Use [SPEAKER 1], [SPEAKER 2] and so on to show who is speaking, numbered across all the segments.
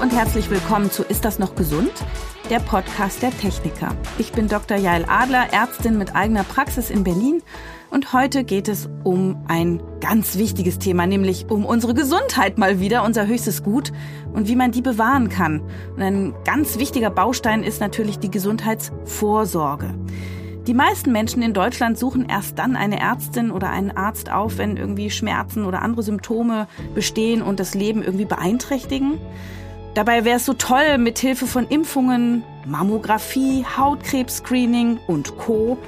[SPEAKER 1] und herzlich willkommen zu Ist das noch gesund? Der Podcast der Techniker. Ich bin Dr. Jael Adler, Ärztin mit eigener Praxis in Berlin und heute geht es um ein ganz wichtiges Thema, nämlich um unsere Gesundheit mal wieder, unser höchstes Gut und wie man die bewahren kann. Und ein ganz wichtiger Baustein ist natürlich die Gesundheitsvorsorge. Die meisten Menschen in Deutschland suchen erst dann eine Ärztin oder einen Arzt auf, wenn irgendwie Schmerzen oder andere Symptome bestehen und das Leben irgendwie beeinträchtigen. Dabei wäre es so toll, mit Hilfe von Impfungen, Mammographie, Hautkrebs-Screening und Co.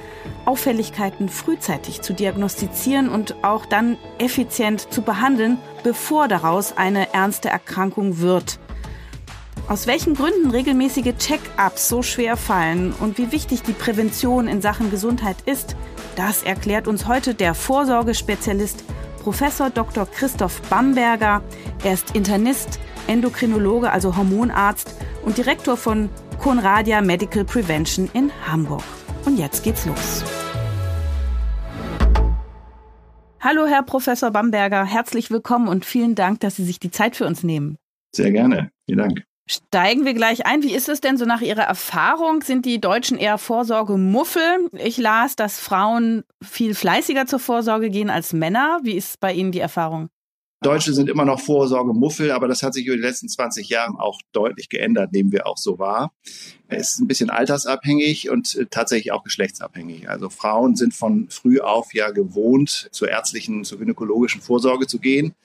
[SPEAKER 1] Auffälligkeiten frühzeitig zu diagnostizieren und auch dann effizient zu behandeln, bevor daraus eine ernste Erkrankung wird. Aus welchen Gründen regelmäßige Check-ups so schwer fallen und wie wichtig die Prävention in Sachen Gesundheit ist, das erklärt uns heute der Vorsorgespezialist Professor Dr. Christoph Bamberger. Er ist Internist, Endokrinologe, also Hormonarzt und Direktor von Conradia Medical Prevention in Hamburg. Und jetzt geht's los. Hallo, Herr Professor Bamberger, herzlich willkommen und vielen Dank, dass Sie sich die Zeit für uns nehmen.
[SPEAKER 2] Sehr gerne. Vielen Dank.
[SPEAKER 1] Steigen wir gleich ein. Wie ist es denn so nach Ihrer Erfahrung? Sind die Deutschen eher Vorsorgemuffel? Ich las, dass Frauen viel fleißiger zur Vorsorge gehen als Männer. Wie ist bei Ihnen die Erfahrung?
[SPEAKER 2] Deutsche sind immer noch Vorsorgemuffel, aber das hat sich über die letzten 20 Jahre auch deutlich geändert, nehmen wir auch so wahr. Es ist ein bisschen altersabhängig und äh, tatsächlich auch geschlechtsabhängig. Also Frauen sind von früh auf ja gewohnt, zur ärztlichen, zur gynäkologischen Vorsorge zu gehen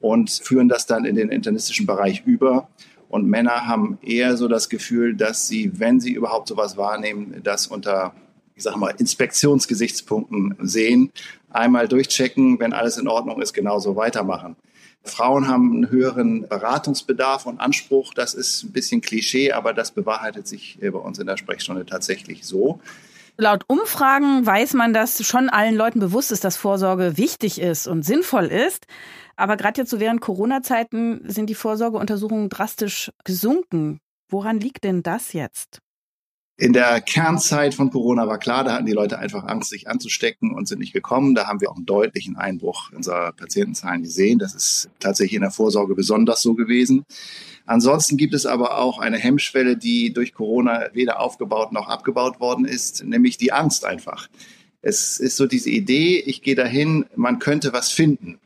[SPEAKER 2] und führen das dann in den internistischen Bereich über. Und Männer haben eher so das Gefühl, dass sie, wenn sie überhaupt sowas wahrnehmen, das unter, ich sag mal, Inspektionsgesichtspunkten sehen. Einmal durchchecken, wenn alles in Ordnung ist, genauso weitermachen. Frauen haben einen höheren Beratungsbedarf und Anspruch. Das ist ein bisschen Klischee, aber das bewahrheitet sich bei uns in der Sprechstunde tatsächlich so.
[SPEAKER 1] Laut Umfragen weiß man, dass schon allen Leuten bewusst ist, dass Vorsorge wichtig ist und sinnvoll ist. Aber gerade jetzt so während Corona-Zeiten sind die Vorsorgeuntersuchungen drastisch gesunken. Woran liegt denn das jetzt?
[SPEAKER 2] In der Kernzeit von Corona war klar, da hatten die Leute einfach Angst, sich anzustecken und sind nicht gekommen. Da haben wir auch einen deutlichen Einbruch unserer Patientenzahlen gesehen. Das ist tatsächlich in der Vorsorge besonders so gewesen. Ansonsten gibt es aber auch eine Hemmschwelle, die durch Corona weder aufgebaut noch abgebaut worden ist, nämlich die Angst einfach. Es ist so diese Idee, ich gehe dahin, man könnte was finden.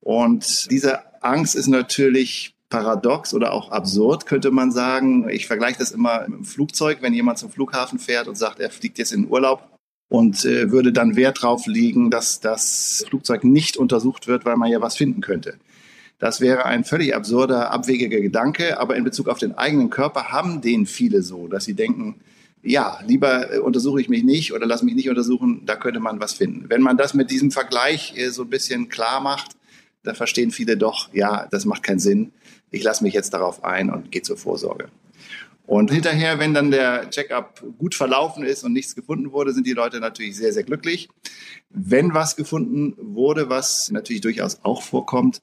[SPEAKER 2] Und diese Angst ist natürlich paradox oder auch absurd, könnte man sagen. Ich vergleiche das immer mit dem Flugzeug, wenn jemand zum Flughafen fährt und sagt, er fliegt jetzt in den Urlaub und äh, würde dann Wert drauf legen, dass das Flugzeug nicht untersucht wird, weil man ja was finden könnte. Das wäre ein völlig absurder, abwegiger Gedanke, aber in Bezug auf den eigenen Körper haben den viele so, dass sie denken, ja, lieber äh, untersuche ich mich nicht oder lass mich nicht untersuchen, da könnte man was finden. Wenn man das mit diesem Vergleich äh, so ein bisschen klar macht, da verstehen viele doch, ja, das macht keinen Sinn. Ich lasse mich jetzt darauf ein und gehe zur Vorsorge. Und hinterher, wenn dann der Checkup gut verlaufen ist und nichts gefunden wurde, sind die Leute natürlich sehr, sehr glücklich. Wenn was gefunden wurde, was natürlich durchaus auch vorkommt,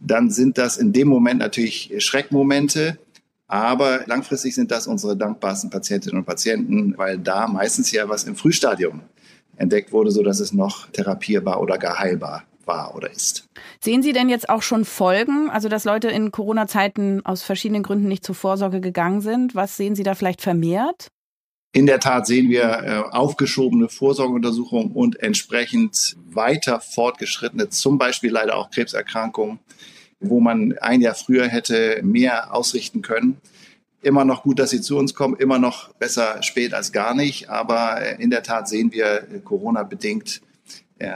[SPEAKER 2] dann sind das in dem Moment natürlich Schreckmomente. Aber langfristig sind das unsere dankbarsten Patientinnen und Patienten, weil da meistens ja was im Frühstadium entdeckt wurde, so dass es noch therapierbar oder gar heilbar war oder ist.
[SPEAKER 1] Sehen Sie denn jetzt auch schon Folgen, also dass Leute in Corona-Zeiten aus verschiedenen Gründen nicht zur Vorsorge gegangen sind? Was sehen Sie da vielleicht vermehrt?
[SPEAKER 2] In der Tat sehen wir äh, aufgeschobene Vorsorgeuntersuchungen und entsprechend weiter fortgeschrittene, zum Beispiel leider auch Krebserkrankungen, wo man ein Jahr früher hätte mehr ausrichten können. Immer noch gut, dass sie zu uns kommen, immer noch besser spät als gar nicht. Aber äh, in der Tat sehen wir äh, Corona-bedingt äh,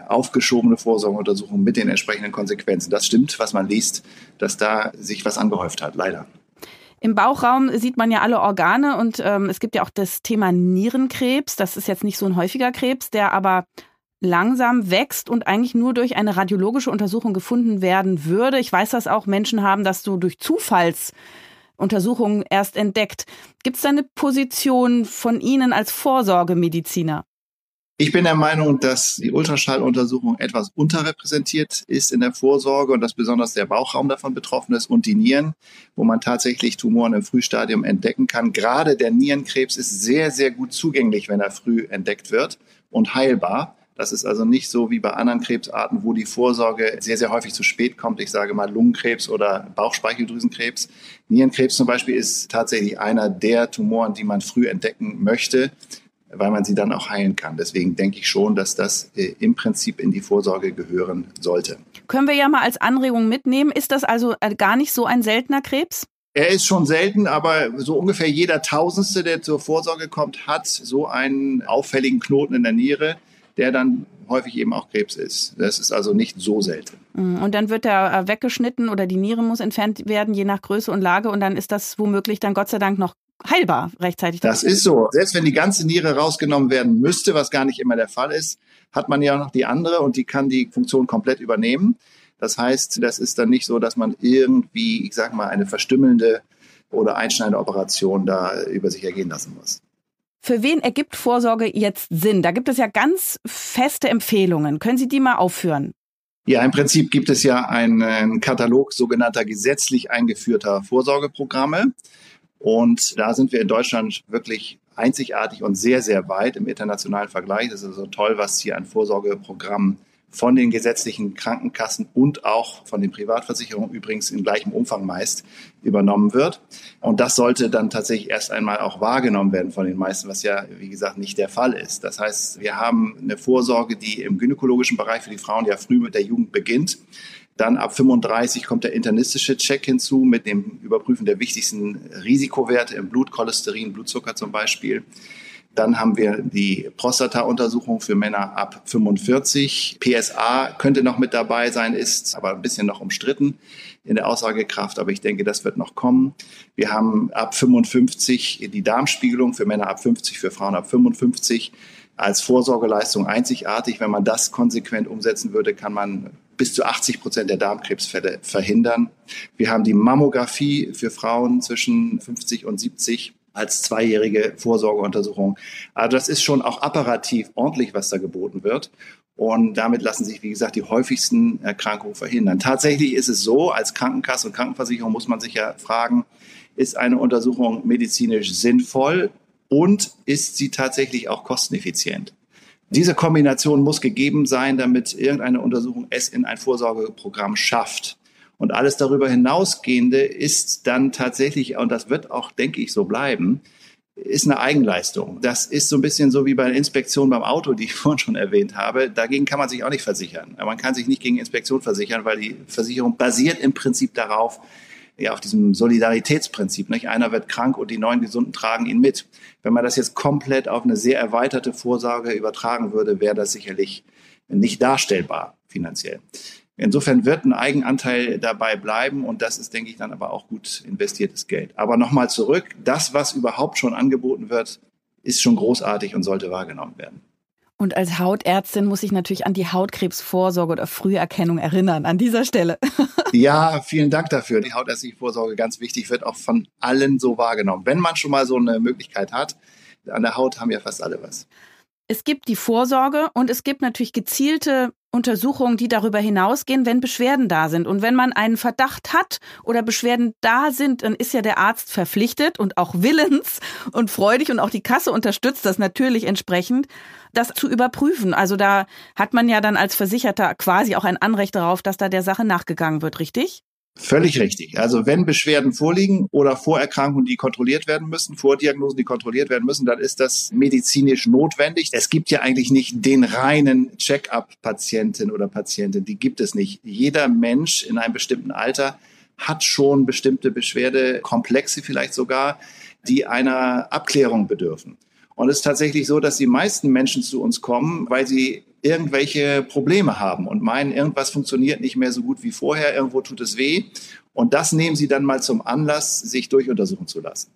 [SPEAKER 2] aufgeschobene Vorsorgeuntersuchungen mit den entsprechenden Konsequenzen. Das stimmt, was man liest, dass da sich was angehäuft hat, leider.
[SPEAKER 1] Im Bauchraum sieht man ja alle Organe und ähm, es gibt ja auch das Thema Nierenkrebs. Das ist jetzt nicht so ein häufiger Krebs, der aber langsam wächst und eigentlich nur durch eine radiologische Untersuchung gefunden werden würde. Ich weiß, dass auch Menschen haben das so durch Zufallsuntersuchungen erst entdeckt. Gibt es da eine Position von Ihnen als Vorsorgemediziner?
[SPEAKER 2] Ich bin der Meinung, dass die Ultraschalluntersuchung etwas unterrepräsentiert ist in der Vorsorge und dass besonders der Bauchraum davon betroffen ist und die Nieren, wo man tatsächlich Tumoren im Frühstadium entdecken kann. Gerade der Nierenkrebs ist sehr, sehr gut zugänglich, wenn er früh entdeckt wird und heilbar. Das ist also nicht so wie bei anderen Krebsarten, wo die Vorsorge sehr, sehr häufig zu spät kommt. Ich sage mal Lungenkrebs oder Bauchspeicheldrüsenkrebs. Nierenkrebs zum Beispiel ist tatsächlich einer der Tumoren, die man früh entdecken möchte, weil man sie dann auch heilen kann. Deswegen denke ich schon, dass das äh, im Prinzip in die Vorsorge gehören sollte.
[SPEAKER 1] Können wir ja mal als Anregung mitnehmen. Ist das also äh, gar nicht so ein seltener Krebs?
[SPEAKER 2] Er ist schon selten, aber so ungefähr jeder Tausendste, der zur Vorsorge kommt, hat so einen auffälligen Knoten in der Niere, der dann häufig eben auch Krebs ist. Das ist also nicht so selten.
[SPEAKER 1] Mhm. Und dann wird er äh, weggeschnitten oder die Niere muss entfernt werden, je nach Größe und Lage. Und dann ist das womöglich dann Gott sei Dank noch heilbar rechtzeitig.
[SPEAKER 2] Das ist so. Selbst wenn die ganze Niere rausgenommen werden müsste, was gar nicht immer der Fall ist, hat man ja noch die andere und die kann die Funktion komplett übernehmen. Das heißt, das ist dann nicht so, dass man irgendwie, ich sag mal, eine verstümmelnde oder einschneidende Operation da über sich ergehen lassen muss.
[SPEAKER 1] Für wen ergibt Vorsorge jetzt Sinn? Da gibt es ja ganz feste Empfehlungen. Können Sie die mal aufführen?
[SPEAKER 2] Ja, im Prinzip gibt es ja einen Katalog sogenannter gesetzlich eingeführter Vorsorgeprogramme. Und da sind wir in Deutschland wirklich einzigartig und sehr, sehr weit im internationalen Vergleich. Das ist also toll, was hier ein Vorsorgeprogramm von den gesetzlichen Krankenkassen und auch von den Privatversicherungen übrigens in gleichem Umfang meist übernommen wird. Und das sollte dann tatsächlich erst einmal auch wahrgenommen werden von den meisten, was ja, wie gesagt, nicht der Fall ist. Das heißt, wir haben eine Vorsorge, die im gynäkologischen Bereich für die Frauen ja früh mit der Jugend beginnt. Dann ab 35 kommt der internistische Check hinzu mit dem Überprüfen der wichtigsten Risikowerte im Blut, Cholesterin, Blutzucker zum Beispiel. Dann haben wir die Prostata-Untersuchung für Männer ab 45. PSA könnte noch mit dabei sein, ist aber ein bisschen noch umstritten in der Aussagekraft, aber ich denke, das wird noch kommen. Wir haben ab 55 die Darmspiegelung für Männer ab 50, für Frauen ab 55 als Vorsorgeleistung einzigartig. Wenn man das konsequent umsetzen würde, kann man bis zu 80 Prozent der Darmkrebsfälle verhindern. Wir haben die Mammographie für Frauen zwischen 50 und 70 als zweijährige Vorsorgeuntersuchung. Also das ist schon auch apparativ ordentlich, was da geboten wird. Und damit lassen sich, wie gesagt, die häufigsten Erkrankungen verhindern. Tatsächlich ist es so, als Krankenkasse und Krankenversicherung muss man sich ja fragen, ist eine Untersuchung medizinisch sinnvoll und ist sie tatsächlich auch kosteneffizient? Diese Kombination muss gegeben sein, damit irgendeine Untersuchung es in ein Vorsorgeprogramm schafft. Und alles darüber hinausgehende ist dann tatsächlich, und das wird auch, denke ich, so bleiben, ist eine Eigenleistung. Das ist so ein bisschen so wie bei der Inspektion beim Auto, die ich vorhin schon erwähnt habe. Dagegen kann man sich auch nicht versichern. Man kann sich nicht gegen Inspektion versichern, weil die Versicherung basiert im Prinzip darauf, ja, auf diesem Solidaritätsprinzip. Nicht? Einer wird krank und die neuen Gesunden tragen ihn mit. Wenn man das jetzt komplett auf eine sehr erweiterte Vorsorge übertragen würde, wäre das sicherlich nicht darstellbar finanziell. Insofern wird ein Eigenanteil dabei bleiben und das ist, denke ich, dann aber auch gut investiertes Geld. Aber nochmal zurück, das, was überhaupt schon angeboten wird, ist schon großartig und sollte wahrgenommen werden.
[SPEAKER 1] Und als Hautärztin muss ich natürlich an die Hautkrebsvorsorge oder Früherkennung erinnern, an dieser Stelle.
[SPEAKER 2] ja, vielen Dank dafür. Die hautärztliche Vorsorge ganz wichtig, wird auch von allen so wahrgenommen. Wenn man schon mal so eine Möglichkeit hat, an der Haut haben ja fast alle was.
[SPEAKER 1] Es gibt die Vorsorge und es gibt natürlich gezielte Untersuchungen, die darüber hinausgehen, wenn Beschwerden da sind. Und wenn man einen Verdacht hat oder Beschwerden da sind, dann ist ja der Arzt verpflichtet und auch willens und freudig und auch die Kasse unterstützt das natürlich entsprechend, das zu überprüfen. Also da hat man ja dann als Versicherter quasi auch ein Anrecht darauf, dass da der Sache nachgegangen wird, richtig?
[SPEAKER 2] Völlig richtig. Also wenn Beschwerden vorliegen oder Vorerkrankungen, die kontrolliert werden müssen, Vordiagnosen, die kontrolliert werden müssen, dann ist das medizinisch notwendig. Es gibt ja eigentlich nicht den reinen Check-up-Patienten oder Patientin. Die gibt es nicht. Jeder Mensch in einem bestimmten Alter hat schon bestimmte Beschwerdekomplexe vielleicht sogar, die einer Abklärung bedürfen. Und es ist tatsächlich so, dass die meisten Menschen zu uns kommen, weil sie irgendwelche Probleme haben und meinen, irgendwas funktioniert nicht mehr so gut wie vorher, irgendwo tut es weh. Und das nehmen sie dann mal zum Anlass, sich durchuntersuchen zu lassen.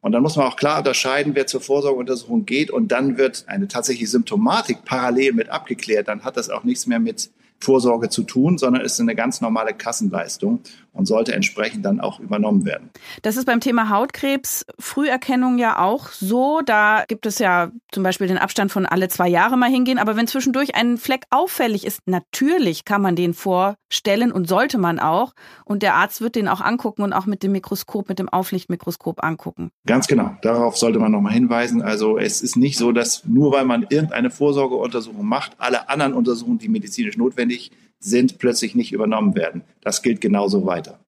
[SPEAKER 2] Und dann muss man auch klar unterscheiden, wer zur Vorsorgeuntersuchung geht und dann wird eine tatsächliche Symptomatik parallel mit abgeklärt. Dann hat das auch nichts mehr mit Vorsorge zu tun, sondern ist eine ganz normale Kassenleistung. Und sollte entsprechend dann auch übernommen werden.
[SPEAKER 1] Das ist beim Thema Hautkrebs Früherkennung ja auch so. Da gibt es ja zum Beispiel den Abstand von alle zwei Jahre mal hingehen. Aber wenn zwischendurch ein Fleck auffällig ist, natürlich kann man den vorstellen und sollte man auch. Und der Arzt wird den auch angucken und auch mit dem Mikroskop, mit dem Auflichtmikroskop angucken.
[SPEAKER 2] Ganz genau. Darauf sollte man nochmal hinweisen. Also es ist nicht so, dass nur weil man irgendeine Vorsorgeuntersuchung macht, alle anderen Untersuchungen, die medizinisch notwendig sind, plötzlich nicht übernommen werden. Das gilt genauso weiter.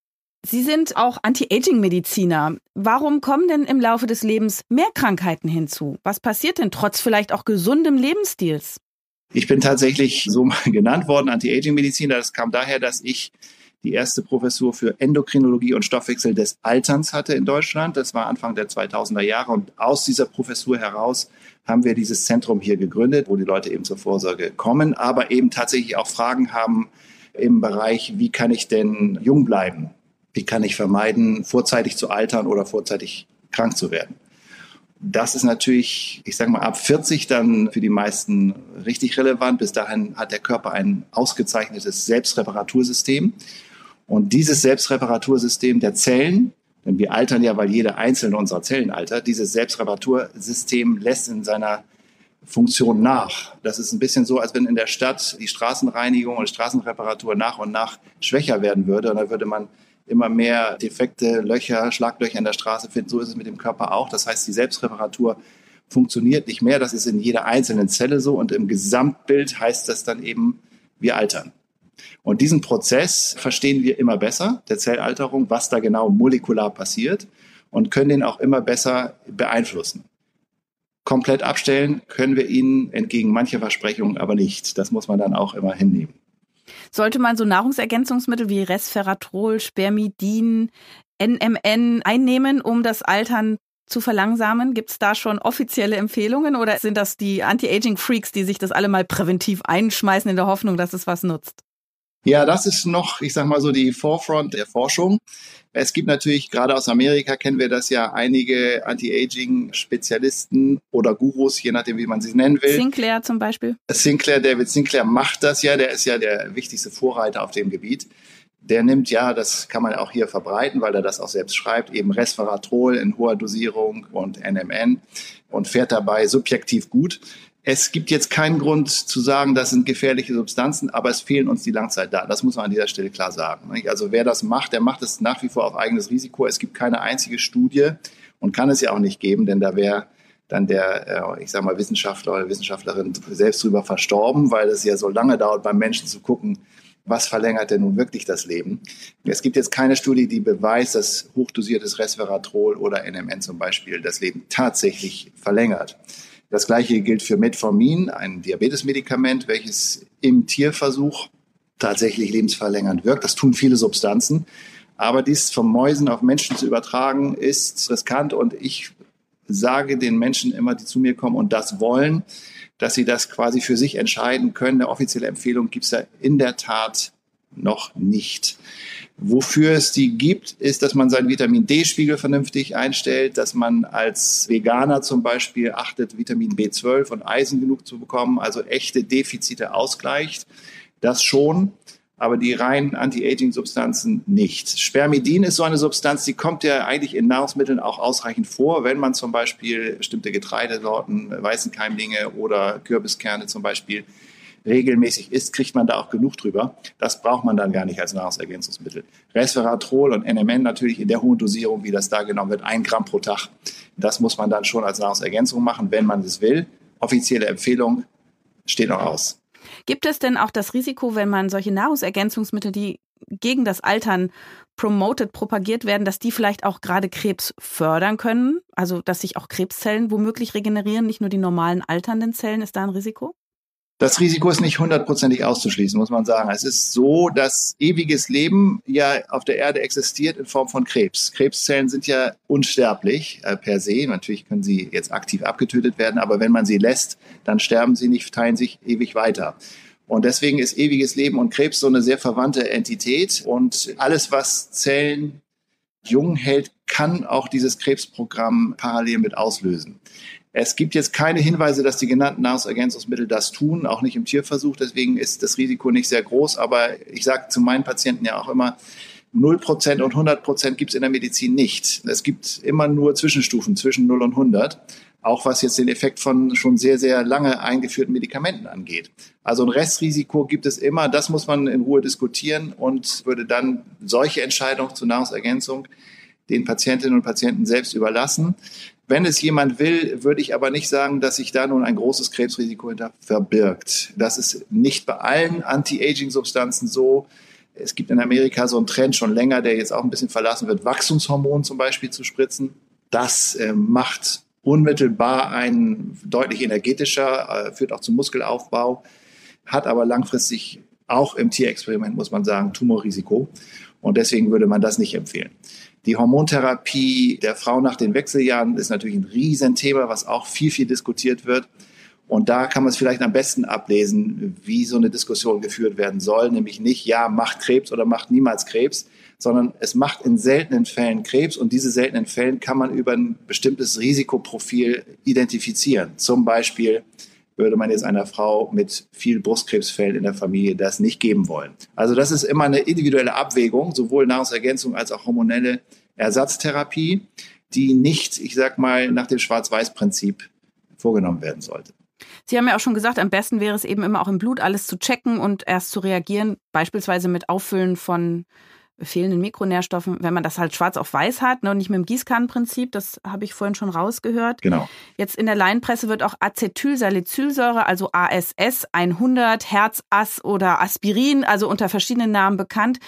[SPEAKER 1] Sie sind auch Anti-Aging-Mediziner. Warum kommen denn im Laufe des Lebens mehr Krankheiten hinzu? Was passiert denn trotz vielleicht auch gesundem Lebensstils?
[SPEAKER 2] Ich bin tatsächlich so mal genannt worden, Anti-Aging-Mediziner. Das kam daher, dass ich die erste Professur für Endokrinologie und Stoffwechsel des Alterns hatte in Deutschland. Das war Anfang der 2000er Jahre. Und aus dieser Professur heraus haben wir dieses Zentrum hier gegründet, wo die Leute eben zur Vorsorge kommen, aber eben tatsächlich auch Fragen haben im Bereich, wie kann ich denn jung bleiben? Wie kann ich vermeiden, vorzeitig zu altern oder vorzeitig krank zu werden? Das ist natürlich, ich sage mal, ab 40 dann für die meisten richtig relevant. Bis dahin hat der Körper ein ausgezeichnetes Selbstreparatursystem. Und dieses Selbstreparatursystem der Zellen, denn wir altern ja, weil jede einzelne unserer Zellen altert, dieses Selbstreparatursystem lässt in seiner Funktion nach. Das ist ein bisschen so, als wenn in der Stadt die Straßenreinigung und Straßenreparatur nach und nach schwächer werden würde. Und da würde man immer mehr defekte Löcher, Schlaglöcher in der Straße finden. So ist es mit dem Körper auch. Das heißt, die Selbstreparatur funktioniert nicht mehr. Das ist in jeder einzelnen Zelle so. Und im Gesamtbild heißt das dann eben, wir altern. Und diesen Prozess verstehen wir immer besser, der Zellalterung, was da genau molekular passiert und können den auch immer besser beeinflussen. Komplett abstellen können wir ihn entgegen mancher Versprechungen aber nicht. Das muss man dann auch immer hinnehmen.
[SPEAKER 1] Sollte man so Nahrungsergänzungsmittel wie Resveratrol, Spermidin, NMN einnehmen, um das Altern zu verlangsamen? Gibt es da schon offizielle Empfehlungen oder sind das die Anti-Aging-Freaks, die sich das alle mal präventiv einschmeißen in der Hoffnung, dass es was nutzt?
[SPEAKER 2] Ja, das ist noch, ich sag mal so, die Forefront der Forschung. Es gibt natürlich, gerade aus Amerika kennen wir das ja, einige Anti-Aging-Spezialisten oder Gurus, je nachdem, wie man sie nennen will.
[SPEAKER 1] Sinclair zum Beispiel.
[SPEAKER 2] Sinclair, David Sinclair macht das ja, der ist ja der wichtigste Vorreiter auf dem Gebiet. Der nimmt ja, das kann man auch hier verbreiten, weil er das auch selbst schreibt, eben Resveratrol in hoher Dosierung und NMN und fährt dabei subjektiv gut. Es gibt jetzt keinen Grund zu sagen, das sind gefährliche Substanzen, aber es fehlen uns die Langzeitdaten. Das muss man an dieser Stelle klar sagen. Also wer das macht, der macht es nach wie vor auf eigenes Risiko. Es gibt keine einzige Studie und kann es ja auch nicht geben, denn da wäre dann der, äh, ich sage mal, Wissenschaftler oder Wissenschaftlerin selbst drüber verstorben, weil es ja so lange dauert, beim Menschen zu gucken, was verlängert denn nun wirklich das Leben? Es gibt jetzt keine Studie, die beweist, dass hochdosiertes Resveratrol oder NMN zum Beispiel das Leben tatsächlich verlängert. Das gleiche gilt für Metformin, ein Diabetesmedikament, welches im Tierversuch tatsächlich lebensverlängernd wirkt. Das tun viele Substanzen. Aber dies von Mäusen auf Menschen zu übertragen, ist riskant. Und ich sage den Menschen immer, die zu mir kommen und das wollen, dass sie das quasi für sich entscheiden können. Eine offizielle Empfehlung gibt es ja in der Tat noch nicht. Wofür es die gibt, ist, dass man seinen Vitamin D-Spiegel vernünftig einstellt, dass man als Veganer zum Beispiel achtet, Vitamin B12 und Eisen genug zu bekommen, also echte Defizite ausgleicht. Das schon, aber die reinen Anti-Aging-Substanzen nicht. Spermidin ist so eine Substanz, die kommt ja eigentlich in Nahrungsmitteln auch ausreichend vor, wenn man zum Beispiel bestimmte Getreidesorten, weißen Keimlinge oder Kürbiskerne zum Beispiel regelmäßig isst, kriegt man da auch genug drüber. Das braucht man dann gar nicht als Nahrungsergänzungsmittel. Resveratrol und NMN natürlich in der hohen Dosierung, wie das da genommen wird, ein Gramm pro Tag. Das muss man dann schon als Nahrungsergänzung machen, wenn man es will. Offizielle Empfehlung steht noch aus.
[SPEAKER 1] Gibt es denn auch das Risiko, wenn man solche Nahrungsergänzungsmittel, die gegen das Altern promoted, propagiert werden, dass die vielleicht auch gerade Krebs fördern können? Also, dass sich auch Krebszellen womöglich regenerieren, nicht nur die normalen alternden Zellen, ist da ein Risiko?
[SPEAKER 2] Das Risiko ist nicht hundertprozentig auszuschließen, muss man sagen. Es ist so, dass ewiges Leben ja auf der Erde existiert in Form von Krebs. Krebszellen sind ja unsterblich äh, per se. Natürlich können sie jetzt aktiv abgetötet werden, aber wenn man sie lässt, dann sterben sie nicht, teilen sich ewig weiter. Und deswegen ist ewiges Leben und Krebs so eine sehr verwandte Entität. Und alles, was Zellen jung hält, kann auch dieses Krebsprogramm parallel mit auslösen. Es gibt jetzt keine Hinweise, dass die genannten Nahrungsergänzungsmittel das tun, auch nicht im Tierversuch. Deswegen ist das Risiko nicht sehr groß. Aber ich sage zu meinen Patienten ja auch immer, 0% und 100% gibt es in der Medizin nicht. Es gibt immer nur Zwischenstufen zwischen 0 und 100, auch was jetzt den Effekt von schon sehr, sehr lange eingeführten Medikamenten angeht. Also ein Restrisiko gibt es immer, das muss man in Ruhe diskutieren und würde dann solche Entscheidungen zur Nahrungsergänzung den Patientinnen und Patienten selbst überlassen. Wenn es jemand will, würde ich aber nicht sagen, dass sich da nun ein großes Krebsrisiko hinter verbirgt. Das ist nicht bei allen Anti-Aging-Substanzen so. Es gibt in Amerika so einen Trend schon länger, der jetzt auch ein bisschen verlassen wird, Wachstumshormon zum Beispiel zu spritzen. Das äh, macht unmittelbar ein deutlich energetischer, äh, führt auch zum Muskelaufbau, hat aber langfristig auch im Tierexperiment, muss man sagen, Tumorrisiko. Und deswegen würde man das nicht empfehlen. Die Hormontherapie der Frau nach den Wechseljahren ist natürlich ein Riesenthema, was auch viel, viel diskutiert wird. Und da kann man es vielleicht am besten ablesen, wie so eine Diskussion geführt werden soll. Nämlich nicht, ja, macht Krebs oder macht niemals Krebs, sondern es macht in seltenen Fällen Krebs. Und diese seltenen Fällen kann man über ein bestimmtes Risikoprofil identifizieren. Zum Beispiel würde man jetzt einer Frau mit viel Brustkrebsfällen in der Familie das nicht geben wollen. Also das ist immer eine individuelle Abwägung, sowohl Nahrungsergänzung als auch hormonelle Ersatztherapie, die nicht, ich sag mal, nach dem Schwarz-Weiß-Prinzip vorgenommen werden sollte.
[SPEAKER 1] Sie haben ja auch schon gesagt, am besten wäre es eben immer auch im Blut alles zu checken und erst zu reagieren, beispielsweise mit Auffüllen von fehlenden Mikronährstoffen, wenn man das halt schwarz auf weiß hat ne, und nicht mit dem Gießkannenprinzip, das habe ich vorhin schon rausgehört.
[SPEAKER 2] Genau.
[SPEAKER 1] Jetzt in der Laienpresse wird auch Acetylsalicylsäure, also ASS 100, Herzass oder Aspirin, also unter verschiedenen Namen bekannt,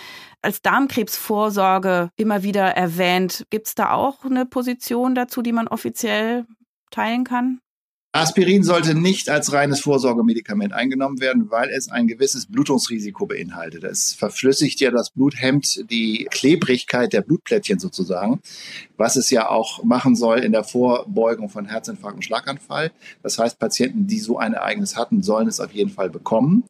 [SPEAKER 1] als Darmkrebsvorsorge immer wieder erwähnt. Gibt es da auch eine Position dazu, die man offiziell teilen kann?
[SPEAKER 2] Aspirin sollte nicht als reines Vorsorgemedikament eingenommen werden, weil es ein gewisses Blutungsrisiko beinhaltet. Es verflüssigt ja das Blut, hemmt die Klebrigkeit der Blutplättchen sozusagen, was es ja auch machen soll in der Vorbeugung von Herzinfarkt und Schlaganfall. Das heißt, Patienten, die so ein Ereignis hatten, sollen es auf jeden Fall bekommen.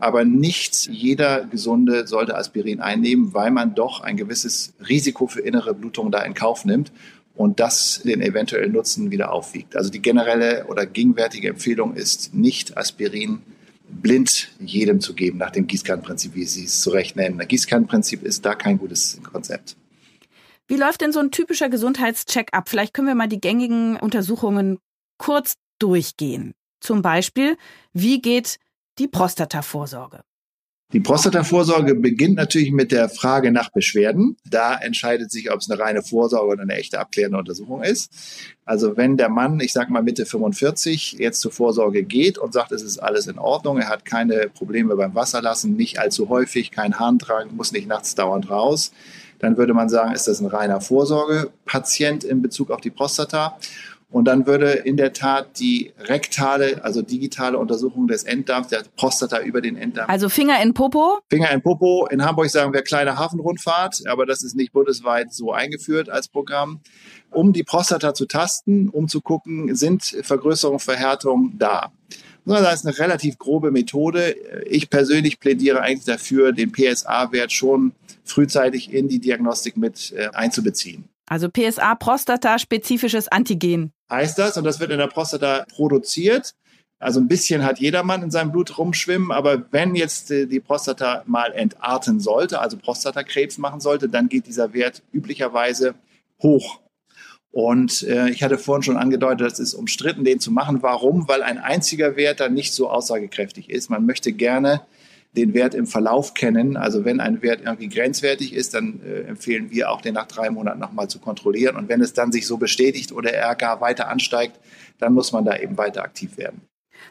[SPEAKER 2] Aber nicht jeder Gesunde sollte Aspirin einnehmen, weil man doch ein gewisses Risiko für innere Blutung da in Kauf nimmt und das den eventuellen Nutzen wieder aufwiegt. Also die generelle oder gegenwärtige Empfehlung ist nicht Aspirin blind jedem zu geben nach dem Gießkannenprinzip, wie Sie es zu Recht nennen. Das Gießkannenprinzip ist da kein gutes Konzept.
[SPEAKER 1] Wie läuft denn so ein typischer Gesundheitscheck ab? Vielleicht können wir mal die gängigen Untersuchungen kurz durchgehen. Zum Beispiel, wie geht die Prostatavorsorge?
[SPEAKER 2] Die Prostatavorsorge beginnt natürlich mit der Frage nach Beschwerden. Da entscheidet sich, ob es eine reine Vorsorge oder eine echte abklärende Untersuchung ist. Also wenn der Mann, ich sage mal Mitte 45, jetzt zur Vorsorge geht und sagt, es ist alles in Ordnung, er hat keine Probleme beim Wasserlassen, nicht allzu häufig, kein Harntragen, muss nicht nachts dauernd raus, dann würde man sagen, ist das ein reiner Vorsorgepatient in Bezug auf die Prostata. Und dann würde in der Tat die rektale, also digitale Untersuchung des Enddarms, der Prostata über den Enddarm.
[SPEAKER 1] Also Finger in Popo?
[SPEAKER 2] Finger in Popo. In Hamburg sagen wir kleine Hafenrundfahrt, aber das ist nicht bundesweit so eingeführt als Programm. Um die Prostata zu tasten, um zu gucken, sind Vergrößerungen, Verhärtungen da. Das ist eine relativ grobe Methode. Ich persönlich plädiere eigentlich dafür, den PSA-Wert schon frühzeitig in die Diagnostik mit äh, einzubeziehen.
[SPEAKER 1] Also PSA, Prostata-spezifisches Antigen.
[SPEAKER 2] Heißt das, und das wird in der Prostata produziert. Also ein bisschen hat jedermann in seinem Blut rumschwimmen, aber wenn jetzt äh, die Prostata mal entarten sollte, also Prostatakrebs machen sollte, dann geht dieser Wert üblicherweise hoch. Und äh, ich hatte vorhin schon angedeutet, es ist umstritten, den zu machen. Warum? Weil ein einziger Wert dann nicht so aussagekräftig ist. Man möchte gerne den Wert im Verlauf kennen. Also wenn ein Wert irgendwie grenzwertig ist, dann äh, empfehlen wir auch, den nach drei Monaten nochmal zu kontrollieren. Und wenn es dann sich so bestätigt oder er gar weiter ansteigt, dann muss man da eben weiter aktiv werden.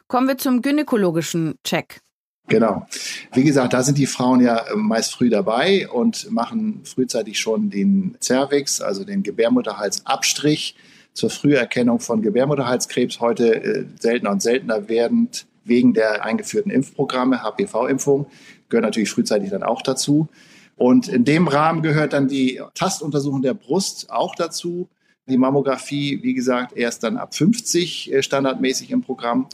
[SPEAKER 1] Kommen wir zum gynäkologischen Check.
[SPEAKER 2] Genau. Wie gesagt, da sind die Frauen ja äh, meist früh dabei und machen frühzeitig schon den Cervix, also den Gebärmutterhalsabstrich zur Früherkennung von Gebärmutterhalskrebs, heute äh, seltener und seltener werdend wegen der eingeführten Impfprogramme, HPV-Impfung, gehört natürlich frühzeitig dann auch dazu. Und in dem Rahmen gehört dann die Tastuntersuchung der Brust auch dazu. Die Mammographie, wie gesagt, erst dann ab 50 äh, standardmäßig im Programm.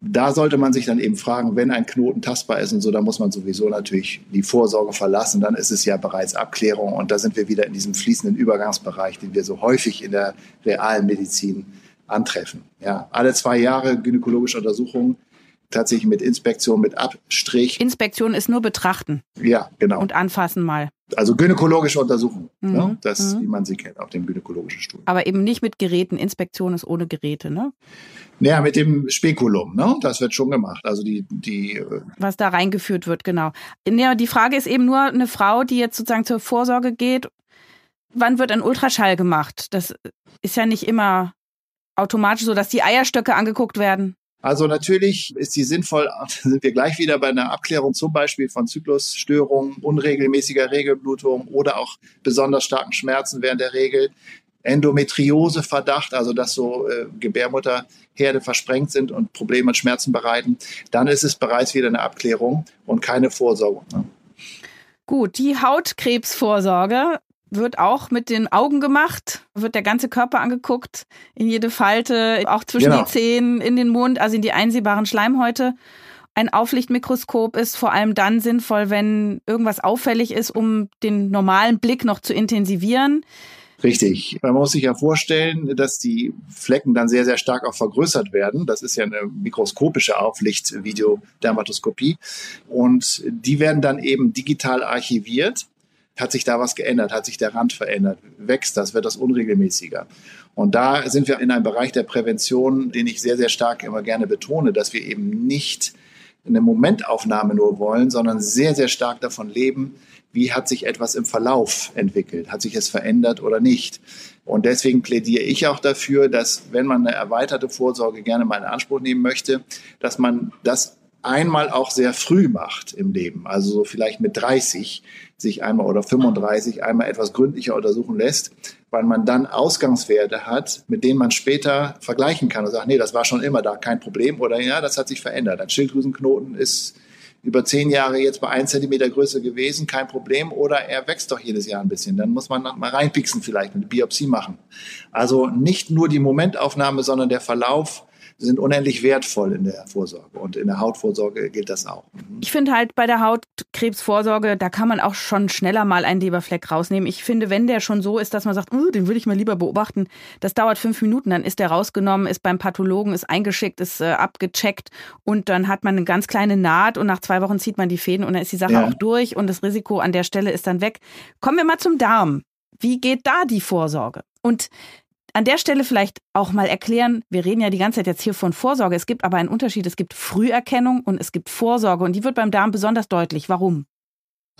[SPEAKER 2] Da sollte man sich dann eben fragen, wenn ein Knoten tastbar ist und so, da muss man sowieso natürlich die Vorsorge verlassen. Dann ist es ja bereits Abklärung und da sind wir wieder in diesem fließenden Übergangsbereich, den wir so häufig in der realen Medizin antreffen. Ja, alle zwei Jahre gynäkologische Untersuchungen tatsächlich mit Inspektion, mit Abstrich.
[SPEAKER 1] Inspektion ist nur betrachten.
[SPEAKER 2] Ja, genau.
[SPEAKER 1] Und anfassen mal.
[SPEAKER 2] Also gynäkologische Untersuchung, mhm. ne? das, mhm. wie man sie kennt, auf dem gynäkologischen Stuhl.
[SPEAKER 1] Aber eben nicht mit Geräten. Inspektion ist ohne Geräte, ne?
[SPEAKER 2] Naja, mit dem Spekulum, ne? Das wird schon gemacht. Also die, die. Äh,
[SPEAKER 1] Was da reingeführt wird, genau. Ja, die Frage ist eben nur eine Frau, die jetzt sozusagen zur Vorsorge geht. Wann wird ein Ultraschall gemacht? Das ist ja nicht immer automatisch so, dass die Eierstöcke angeguckt werden.
[SPEAKER 2] Also natürlich ist sie sinnvoll, sind wir gleich wieder bei einer Abklärung zum Beispiel von Zyklusstörungen, unregelmäßiger Regelblutung oder auch besonders starken Schmerzen während der Regel. Endometriose-Verdacht, also dass so äh, Gebärmutterherde versprengt sind und Probleme und Schmerzen bereiten, dann ist es bereits wieder eine Abklärung und keine Vorsorge. Ne?
[SPEAKER 1] Gut, die Hautkrebsvorsorge wird auch mit den Augen gemacht, wird der ganze Körper angeguckt, in jede Falte, auch zwischen genau. die Zähnen, in den Mund, also in die einsehbaren Schleimhäute. Ein Auflichtmikroskop ist vor allem dann sinnvoll, wenn irgendwas auffällig ist, um den normalen Blick noch zu intensivieren.
[SPEAKER 2] Richtig. Man muss sich ja vorstellen, dass die Flecken dann sehr, sehr stark auch vergrößert werden. Das ist ja eine mikroskopische Auflicht-Videodermatoskopie. Und die werden dann eben digital archiviert hat sich da was geändert? Hat sich der Rand verändert? Wächst das? Wird das unregelmäßiger? Und da sind wir in einem Bereich der Prävention, den ich sehr, sehr stark immer gerne betone, dass wir eben nicht eine Momentaufnahme nur wollen, sondern sehr, sehr stark davon leben, wie hat sich etwas im Verlauf entwickelt? Hat sich es verändert oder nicht? Und deswegen plädiere ich auch dafür, dass wenn man eine erweiterte Vorsorge gerne mal in Anspruch nehmen möchte, dass man das einmal auch sehr früh macht im Leben, also so vielleicht mit 30 sich einmal oder 35 einmal etwas gründlicher untersuchen lässt, weil man dann Ausgangswerte hat, mit denen man später vergleichen kann und sagt, nee, das war schon immer da, kein Problem oder ja, das hat sich verändert. Ein Schilddrüsenknoten ist über zehn Jahre jetzt bei ein Zentimeter Größe gewesen, kein Problem, oder er wächst doch jedes Jahr ein bisschen. Dann muss man mal reinpixen vielleicht, eine Biopsie machen. Also nicht nur die Momentaufnahme, sondern der Verlauf sind unendlich wertvoll in der Vorsorge. Und in der Hautvorsorge gilt das auch.
[SPEAKER 1] Mhm. Ich finde halt bei der Hautkrebsvorsorge, da kann man auch schon schneller mal einen Leberfleck rausnehmen. Ich finde, wenn der schon so ist, dass man sagt, uh, den würde ich mal lieber beobachten, das dauert fünf Minuten, dann ist der rausgenommen, ist beim Pathologen, ist eingeschickt, ist äh, abgecheckt und dann hat man eine ganz kleine Naht und nach zwei Wochen zieht man die Fäden und dann ist die Sache ja. auch durch und das Risiko an der Stelle ist dann weg. Kommen wir mal zum Darm. Wie geht da die Vorsorge? Und an der Stelle vielleicht auch mal erklären, wir reden ja die ganze Zeit jetzt hier von Vorsorge, es gibt aber einen Unterschied, es gibt Früherkennung und es gibt Vorsorge und die wird beim Darm besonders deutlich. Warum?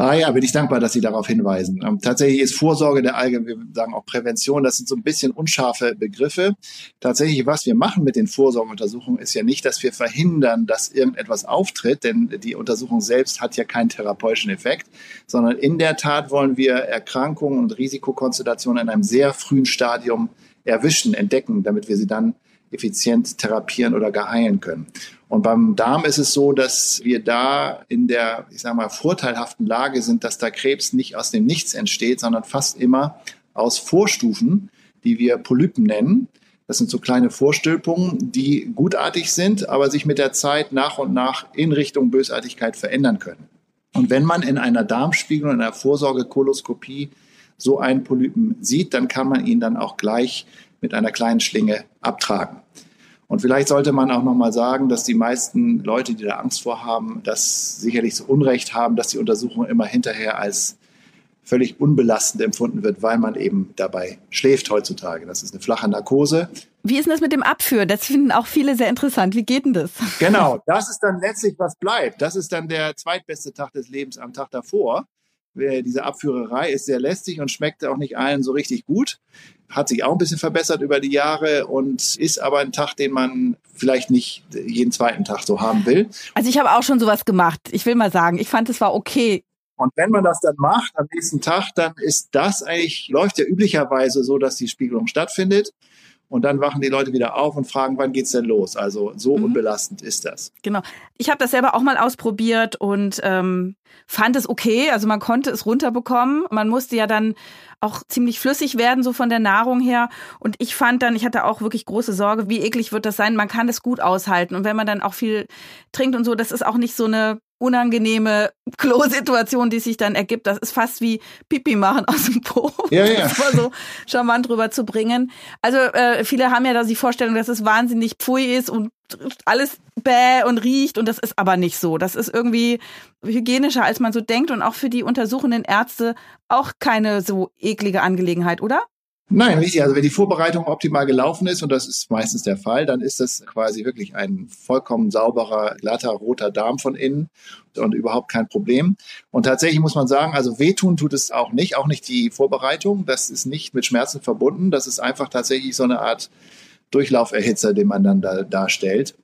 [SPEAKER 2] Ah ja, bin ich dankbar, dass Sie darauf hinweisen. Ähm, tatsächlich ist Vorsorge der allgemeine, wir sagen auch Prävention, das sind so ein bisschen unscharfe Begriffe. Tatsächlich, was wir machen mit den Vorsorgeuntersuchungen, ist ja nicht, dass wir verhindern, dass irgendetwas auftritt, denn die Untersuchung selbst hat ja keinen therapeutischen Effekt, sondern in der Tat wollen wir Erkrankungen und Risikokonstellationen in einem sehr frühen Stadium erwischen, entdecken, damit wir sie dann effizient therapieren oder geheilen können. Und beim Darm ist es so, dass wir da in der, ich sage mal, vorteilhaften Lage sind, dass da Krebs nicht aus dem Nichts entsteht, sondern fast immer aus Vorstufen, die wir Polypen nennen. Das sind so kleine Vorstülpungen, die gutartig sind, aber sich mit der Zeit nach und nach in Richtung Bösartigkeit verändern können. Und wenn man in einer Darmspiegelung, in einer Vorsorgekoloskopie so einen Polypen sieht, dann kann man ihn dann auch gleich mit einer kleinen Schlinge abtragen. Und vielleicht sollte man auch nochmal sagen, dass die meisten Leute, die da Angst vor haben, das sicherlich so Unrecht haben, dass die Untersuchung immer hinterher als völlig unbelastend empfunden wird, weil man eben dabei schläft heutzutage. Das ist eine flache Narkose.
[SPEAKER 1] Wie ist denn das mit dem Abführen? Das finden auch viele sehr interessant. Wie geht denn das?
[SPEAKER 2] Genau, das ist dann letztlich, was bleibt. Das ist dann der zweitbeste Tag des Lebens am Tag davor diese Abführerei ist sehr lästig und schmeckt auch nicht allen so richtig gut. Hat sich auch ein bisschen verbessert über die Jahre und ist aber ein Tag, den man vielleicht nicht jeden zweiten Tag so haben will.
[SPEAKER 1] Also ich habe auch schon sowas gemacht. Ich will mal sagen, ich fand es war okay.
[SPEAKER 2] Und wenn man das dann macht am nächsten Tag, dann ist das eigentlich, läuft ja üblicherweise so, dass die Spiegelung stattfindet. Und dann wachen die Leute wieder auf und fragen, wann geht's denn los? Also so mhm. unbelastend ist das.
[SPEAKER 1] Genau. Ich habe das selber auch mal ausprobiert und ähm, fand es okay. Also man konnte es runterbekommen. Man musste ja dann auch ziemlich flüssig werden, so von der Nahrung her. Und ich fand dann, ich hatte auch wirklich große Sorge, wie eklig wird das sein. Man kann es gut aushalten. Und wenn man dann auch viel trinkt und so, das ist auch nicht so eine unangenehme Klosituation, die sich dann ergibt. Das ist fast wie Pipi machen aus dem Po.
[SPEAKER 2] Ja, ja.
[SPEAKER 1] Das mal so charmant rüber zu bringen. Also äh, viele haben ja da die Vorstellung, dass es wahnsinnig pfui ist und alles bäh und riecht und das ist aber nicht so. Das ist irgendwie hygienischer, als man so denkt und auch für die untersuchenden Ärzte auch keine so eklige Angelegenheit, oder?
[SPEAKER 2] Nein, richtig. Also wenn die Vorbereitung optimal gelaufen ist, und das ist meistens der Fall, dann ist das quasi wirklich ein vollkommen sauberer, glatter, roter Darm von innen und überhaupt kein Problem. Und tatsächlich muss man sagen, also wehtun tut es auch nicht, auch nicht die Vorbereitung. Das ist nicht mit Schmerzen verbunden. Das ist einfach tatsächlich so eine Art Durchlauferhitzer, den man dann da darstellt.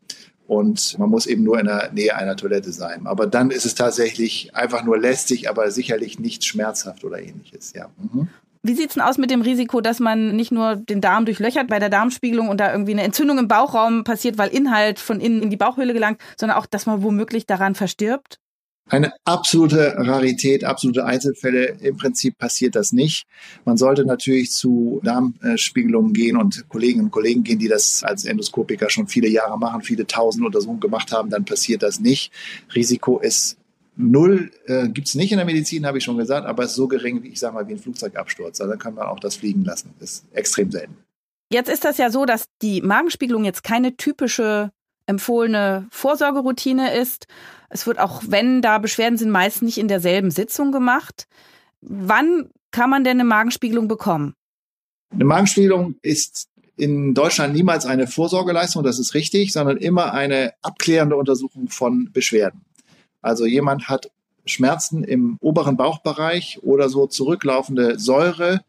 [SPEAKER 2] Und man muss eben nur in der Nähe einer Toilette sein. Aber dann ist es tatsächlich einfach nur lästig, aber sicherlich nicht schmerzhaft oder ähnliches. Ja. Mhm.
[SPEAKER 1] Wie sieht's denn aus mit dem Risiko, dass man nicht nur den Darm durchlöchert bei der Darmspiegelung und da irgendwie eine Entzündung im Bauchraum passiert, weil Inhalt von innen in die Bauchhöhle gelangt, sondern auch, dass man womöglich daran verstirbt?
[SPEAKER 2] Eine absolute Rarität, absolute Einzelfälle. Im Prinzip passiert das nicht. Man sollte natürlich zu Darmspiegelungen gehen und Kolleginnen und Kollegen gehen, die das als Endoskopiker schon viele Jahre machen, viele tausend Untersuchungen gemacht haben, dann passiert das nicht. Risiko ist Null äh, gibt es nicht in der Medizin, habe ich schon gesagt, aber es ist so gering, wie ich sage mal, wie ein Flugzeugabsturz. Also dann kann man auch das fliegen lassen. Das ist extrem selten.
[SPEAKER 1] Jetzt ist das ja so, dass die Magenspiegelung jetzt keine typische empfohlene Vorsorgeroutine ist. Es wird auch, wenn da Beschwerden sind, meist nicht in derselben Sitzung gemacht. Wann kann man denn eine Magenspiegelung bekommen?
[SPEAKER 2] Eine Magenspiegelung ist in Deutschland niemals eine Vorsorgeleistung, das ist richtig, sondern immer eine abklärende Untersuchung von Beschwerden. Also jemand hat Schmerzen im oberen Bauchbereich oder so zurücklaufende Säure,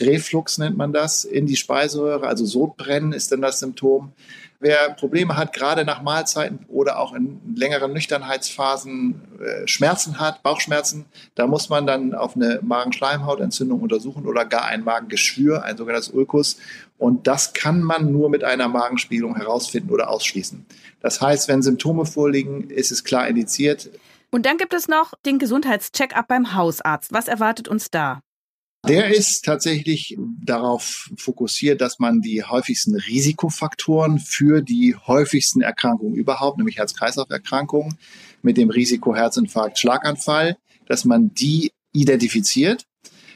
[SPEAKER 2] Reflux nennt man das, in die Speiseröhre, also Sodbrennen ist dann das Symptom. Wer Probleme hat, gerade nach Mahlzeiten oder auch in längeren Nüchternheitsphasen äh, Schmerzen hat, Bauchschmerzen, da muss man dann auf eine Magenschleimhautentzündung untersuchen oder gar ein Magengeschwür, ein sogenanntes Ulkus. Und das kann man nur mit einer Magenspiegelung herausfinden oder ausschließen. Das heißt, wenn Symptome vorliegen, ist es klar indiziert.
[SPEAKER 1] Und dann gibt es noch den Gesundheitscheck-up beim Hausarzt. Was erwartet uns da?
[SPEAKER 2] Der ist tatsächlich darauf fokussiert, dass man die häufigsten Risikofaktoren für die häufigsten Erkrankungen überhaupt, nämlich Herz-Kreislauf-Erkrankungen mit dem Risiko Herzinfarkt, Schlaganfall, dass man die identifiziert.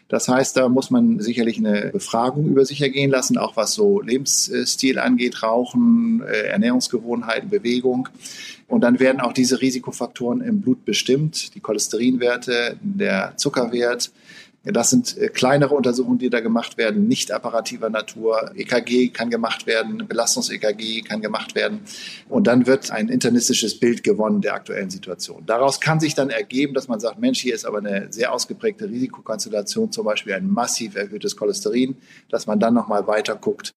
[SPEAKER 2] Das heißt, da muss man sicherlich eine Befragung über sich ergehen lassen, auch was so Lebensstil angeht, Rauchen, äh, Ernährungsgewohnheiten, Bewegung. Und dann werden auch diese Risikofaktoren im Blut bestimmt, die Cholesterinwerte, der Zuckerwert, das sind äh, kleinere Untersuchungen, die da gemacht werden, nicht apparativer Natur. EKG kann gemacht werden, Belastungs-EKG kann gemacht werden. Und dann wird ein internistisches Bild gewonnen der aktuellen Situation. Daraus kann sich dann ergeben, dass man sagt, Mensch, hier ist aber eine sehr ausgeprägte Risikokonstellation, zum Beispiel ein massiv erhöhtes Cholesterin, dass man dann nochmal weiter guckt.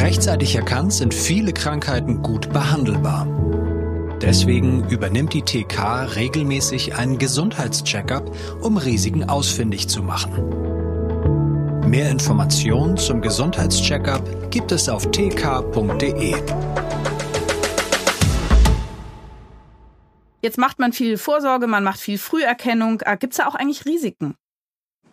[SPEAKER 3] Rechtzeitig erkannt sind viele Krankheiten gut behandelbar. Deswegen übernimmt die TK regelmäßig einen Gesundheitscheckup, um Risiken ausfindig zu machen. Mehr Informationen zum Gesundheitscheckup gibt es auf tk.de.
[SPEAKER 1] Jetzt macht man viel Vorsorge, man macht viel Früherkennung. Äh, Gibt es da auch eigentlich Risiken?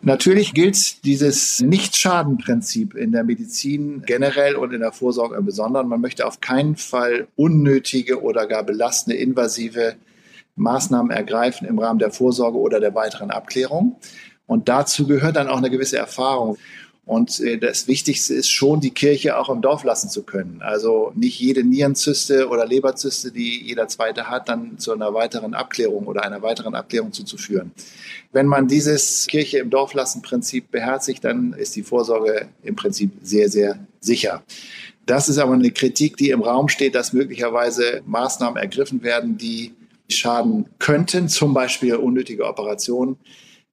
[SPEAKER 2] Natürlich gilt dieses Nicht-Schaden-Prinzip in der Medizin generell und in der Vorsorge im Besonderen. Man möchte auf keinen Fall unnötige oder gar belastende, invasive Maßnahmen ergreifen im Rahmen der Vorsorge oder der weiteren Abklärung. Und dazu gehört dann auch eine gewisse Erfahrung. Und äh, das Wichtigste ist schon, die Kirche auch im Dorf lassen zu können. Also nicht jede Nierenzyste oder Leberzyste, die jeder zweite hat, dann zu einer weiteren Abklärung oder einer weiteren Abklärung zuzuführen. Wenn man dieses Kirche im Dorf lassen Prinzip beherzigt, dann ist die Vorsorge im Prinzip sehr, sehr sicher. Das ist aber eine Kritik, die im Raum steht, dass möglicherweise Maßnahmen ergriffen werden, die schaden könnten, zum Beispiel unnötige Operationen.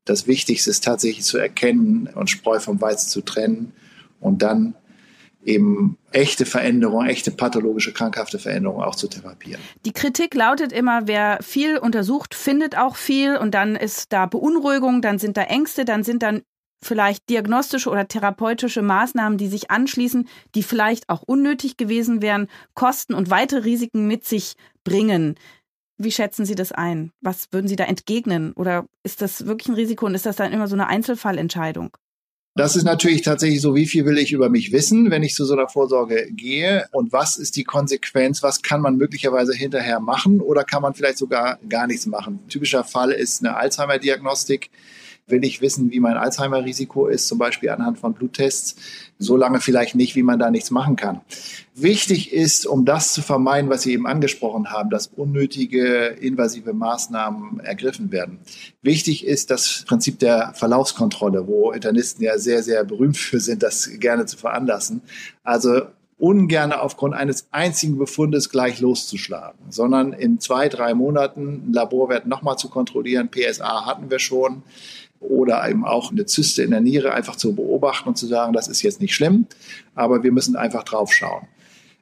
[SPEAKER 2] Das Wichtigste ist tatsächlich zu erkennen und Spreu vom Weizen zu trennen und dann eben echte Veränderungen, echte pathologische, krankhafte Veränderungen auch zu therapieren.
[SPEAKER 1] Die Kritik lautet immer, wer viel untersucht, findet auch viel und dann ist da Beunruhigung, dann sind da Ängste, dann sind dann vielleicht diagnostische oder therapeutische Maßnahmen, die sich anschließen, die vielleicht auch unnötig gewesen wären, Kosten und weitere Risiken mit sich bringen. Wie schätzen Sie das ein? Was würden Sie da entgegnen? Oder ist das wirklich ein Risiko und ist das dann immer so eine Einzelfallentscheidung?
[SPEAKER 2] Das ist natürlich tatsächlich so, wie viel will ich über mich wissen, wenn ich zu so einer Vorsorge gehe und was ist die Konsequenz, was kann man möglicherweise hinterher machen oder kann man vielleicht sogar gar nichts machen. typischer Fall ist eine Alzheimer-Diagnostik. Will ich wissen, wie mein Alzheimer-Risiko ist, zum Beispiel anhand von Bluttests, so lange vielleicht nicht, wie man da nichts machen kann. Wichtig ist, um das zu vermeiden, was Sie eben angesprochen haben, dass unnötige invasive Maßnahmen ergriffen werden. Wichtig ist das Prinzip der Verlaufskontrolle, wo Internisten ja sehr, sehr berühmt für sind, das gerne zu veranlassen. Also ungern aufgrund eines einzigen Befundes gleich loszuschlagen, sondern in zwei, drei Monaten einen Laborwert nochmal zu kontrollieren. PSA hatten wir schon oder eben auch eine Zyste in der Niere einfach zu beobachten und zu sagen, das ist jetzt nicht schlimm, aber wir müssen einfach drauf schauen.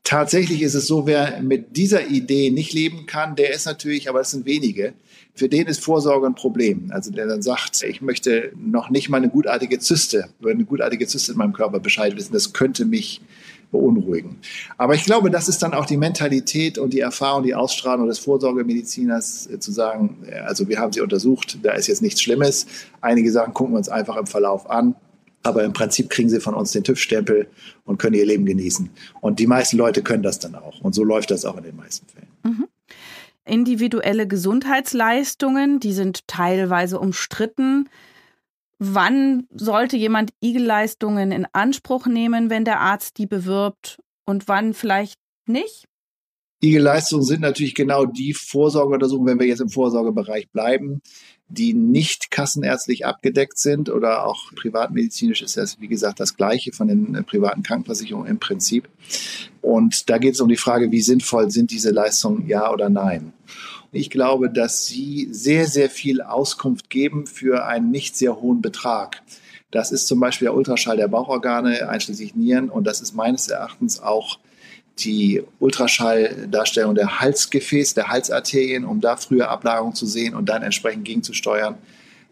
[SPEAKER 2] Tatsächlich ist es so, wer mit dieser Idee nicht leben kann, der ist natürlich, aber es sind wenige, für den ist Vorsorge ein Problem. Also der dann sagt, ich möchte noch nicht mal eine gutartige Zyste, über eine gutartige Zyste in meinem Körper Bescheid wissen, das könnte mich beunruhigen. Aber ich glaube, das ist dann auch die Mentalität und die Erfahrung, die Ausstrahlung des Vorsorgemediziners äh, zu sagen, äh, also wir haben sie untersucht, da ist jetzt nichts Schlimmes. Einige sagen, gucken wir uns einfach im Verlauf an. Aber im Prinzip kriegen sie von uns den TÜV-Stempel und können ihr Leben genießen. Und die meisten Leute können das dann auch. Und so läuft das auch in den meisten Fällen. Mhm.
[SPEAKER 1] Individuelle Gesundheitsleistungen, die sind teilweise umstritten. Wann sollte jemand Igelleistungen in Anspruch nehmen, wenn der Arzt die bewirbt und wann vielleicht nicht?
[SPEAKER 2] Igelleistungen sind natürlich genau die Vorsorgeuntersuchungen, wenn wir jetzt im Vorsorgebereich bleiben, die nicht kassenärztlich abgedeckt sind oder auch privatmedizinisch ist das, wie gesagt, das Gleiche von den äh, privaten Krankenversicherungen im Prinzip. Und da geht es um die Frage, wie sinnvoll sind diese Leistungen, ja oder nein. Ich glaube, dass sie sehr, sehr viel Auskunft geben für einen nicht sehr hohen Betrag. Das ist zum Beispiel der Ultraschall der Bauchorgane, einschließlich Nieren. Und das ist meines Erachtens auch die Ultraschalldarstellung der Halsgefäß, der Halsarterien, um da frühe Ablagerungen zu sehen und dann entsprechend gegenzusteuern.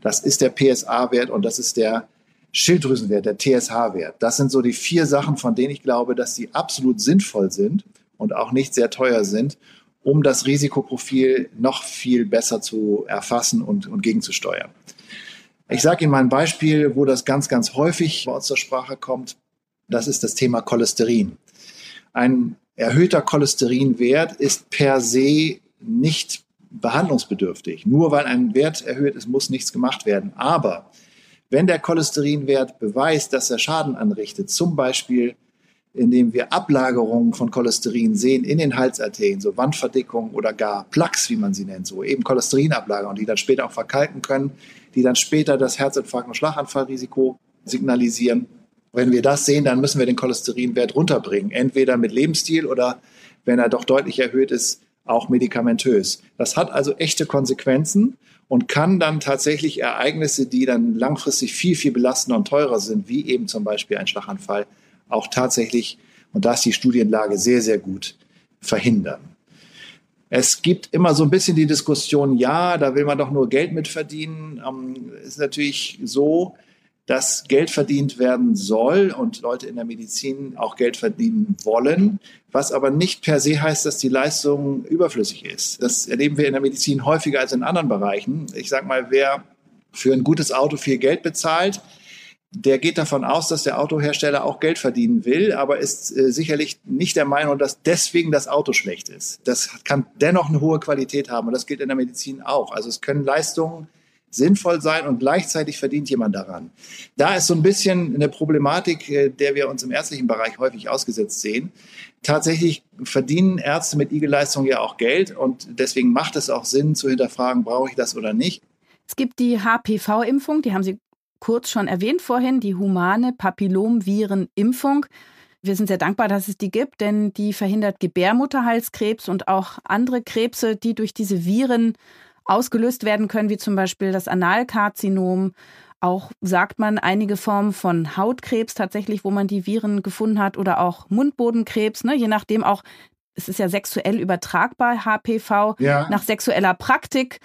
[SPEAKER 2] Das ist der PSA-Wert und das ist der Schilddrüsenwert, der TSH-Wert. Das sind so die vier Sachen, von denen ich glaube, dass sie absolut sinnvoll sind und auch nicht sehr teuer sind um das Risikoprofil noch viel besser zu erfassen und, und gegenzusteuern. Ich sage Ihnen mal ein Beispiel, wo das ganz, ganz häufig bei uns zur Sprache kommt. Das ist das Thema Cholesterin. Ein erhöhter Cholesterinwert ist per se nicht behandlungsbedürftig. Nur weil ein Wert erhöht ist, muss nichts gemacht werden. Aber wenn der Cholesterinwert beweist, dass er Schaden anrichtet, zum Beispiel indem wir Ablagerungen von Cholesterin sehen in den Halsarterien, so Wandverdickungen oder gar Plaques, wie man sie nennt, so eben Cholesterinablagerungen, die dann später auch verkalken können, die dann später das Herzinfarkt- und Schlaganfallrisiko signalisieren. Wenn wir das sehen, dann müssen wir den Cholesterinwert runterbringen, entweder mit Lebensstil oder, wenn er doch deutlich erhöht ist, auch medikamentös. Das hat also echte Konsequenzen und kann dann tatsächlich Ereignisse, die dann langfristig viel, viel belastender und teurer sind, wie eben zum Beispiel ein Schlaganfall, auch tatsächlich, und da ist die Studienlage sehr, sehr gut, verhindern. Es gibt immer so ein bisschen die Diskussion, ja, da will man doch nur Geld mit verdienen. Ähm, ist natürlich so, dass Geld verdient werden soll und Leute in der Medizin auch Geld verdienen wollen, was aber nicht per se heißt, dass die Leistung überflüssig ist. Das erleben wir in der Medizin häufiger als in anderen Bereichen. Ich sage mal, wer für ein gutes Auto viel Geld bezahlt, der geht davon aus, dass der Autohersteller auch Geld verdienen will, aber ist äh, sicherlich nicht der Meinung, dass deswegen das Auto schlecht ist. Das kann dennoch eine hohe Qualität haben und das gilt in der Medizin auch. Also es können Leistungen sinnvoll sein und gleichzeitig verdient jemand daran. Da ist so ein bisschen eine Problematik, äh, der wir uns im ärztlichen Bereich häufig ausgesetzt sehen. Tatsächlich verdienen Ärzte mit IG-Leistungen ja auch Geld und deswegen macht es auch Sinn zu hinterfragen, brauche ich das oder nicht.
[SPEAKER 1] Es gibt die HPV-Impfung, die haben Sie kurz schon erwähnt vorhin, die humane Papillomvirenimpfung. Wir sind sehr dankbar, dass es die gibt, denn die verhindert Gebärmutterhalskrebs und auch andere Krebse, die durch diese Viren ausgelöst werden können, wie zum Beispiel das Analkarzinom. Auch sagt man einige Formen von Hautkrebs tatsächlich, wo man die Viren gefunden hat oder auch Mundbodenkrebs, ne? je nachdem auch, es ist ja sexuell übertragbar, HPV, ja. nach sexueller Praktik.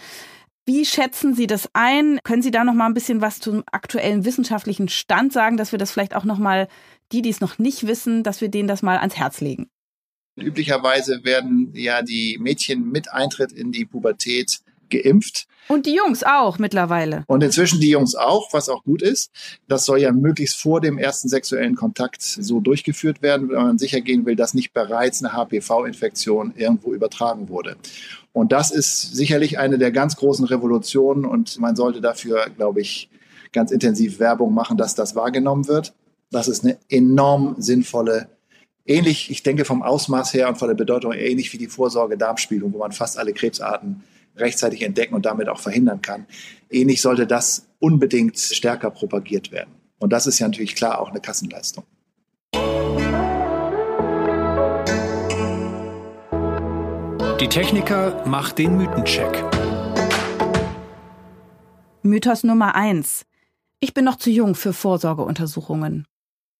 [SPEAKER 1] Wie schätzen Sie das ein? Können Sie da noch mal ein bisschen was zum aktuellen wissenschaftlichen Stand sagen, dass wir das vielleicht auch noch mal die, die es noch nicht wissen, dass wir denen das mal ans Herz legen?
[SPEAKER 2] Üblicherweise werden ja die Mädchen mit Eintritt in die Pubertät geimpft.
[SPEAKER 1] Und die Jungs auch mittlerweile.
[SPEAKER 2] Und inzwischen die Jungs auch, was auch gut ist. Das soll ja möglichst vor dem ersten sexuellen Kontakt so durchgeführt werden, wenn man sicher gehen will, dass nicht bereits eine HPV-Infektion irgendwo übertragen wurde. Und das ist sicherlich eine der ganz großen Revolutionen und man sollte dafür, glaube ich, ganz intensiv Werbung machen, dass das wahrgenommen wird. Das ist eine enorm sinnvolle ähnlich, ich denke vom Ausmaß her und von der Bedeutung ähnlich wie die Vorsorge-Darmspiegelung, wo man fast alle Krebsarten rechtzeitig entdecken und damit auch verhindern kann. Ähnlich sollte das unbedingt stärker propagiert werden. Und das ist ja natürlich klar auch eine Kassenleistung.
[SPEAKER 3] Die Techniker macht den Mythencheck.
[SPEAKER 1] Mythos Nummer eins: Ich bin noch zu jung für Vorsorgeuntersuchungen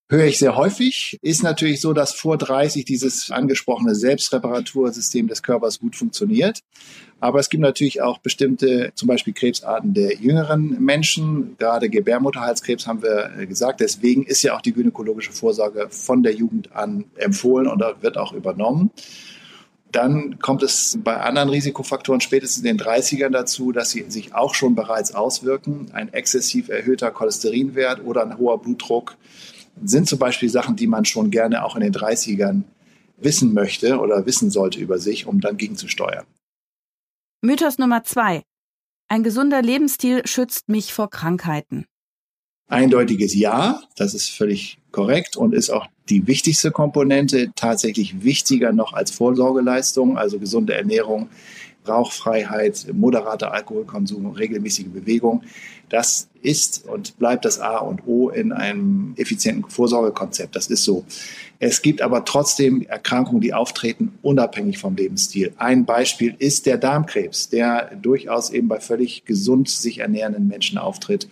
[SPEAKER 2] höre ich sehr häufig. Ist natürlich so, dass vor 30 dieses angesprochene Selbstreparatursystem des Körpers gut funktioniert. Aber es gibt natürlich auch bestimmte, zum Beispiel Krebsarten der jüngeren Menschen. Gerade Gebärmutterhalskrebs haben wir äh, gesagt. Deswegen ist ja auch die gynäkologische Vorsorge von der Jugend an empfohlen und wird auch übernommen. Dann kommt es bei anderen Risikofaktoren spätestens in den 30ern dazu, dass sie sich auch schon bereits auswirken. Ein exzessiv erhöhter Cholesterinwert oder ein hoher Blutdruck sind zum Beispiel Sachen, die man schon gerne auch in den 30ern wissen möchte oder wissen sollte über sich, um dann gegenzusteuern.
[SPEAKER 1] Mythos Nummer zwei. Ein gesunder Lebensstil schützt mich vor Krankheiten.
[SPEAKER 2] Eindeutiges Ja, das ist völlig korrekt und ist auch die wichtigste Komponente, tatsächlich wichtiger noch als Vorsorgeleistung, also gesunde Ernährung, Rauchfreiheit, moderater Alkoholkonsum, regelmäßige Bewegung. Das ist und bleibt das A und O in einem effizienten Vorsorgekonzept. Das ist so. Es gibt aber trotzdem Erkrankungen, die auftreten, unabhängig vom Lebensstil. Ein Beispiel ist der Darmkrebs, der durchaus eben bei völlig gesund sich ernährenden Menschen auftritt.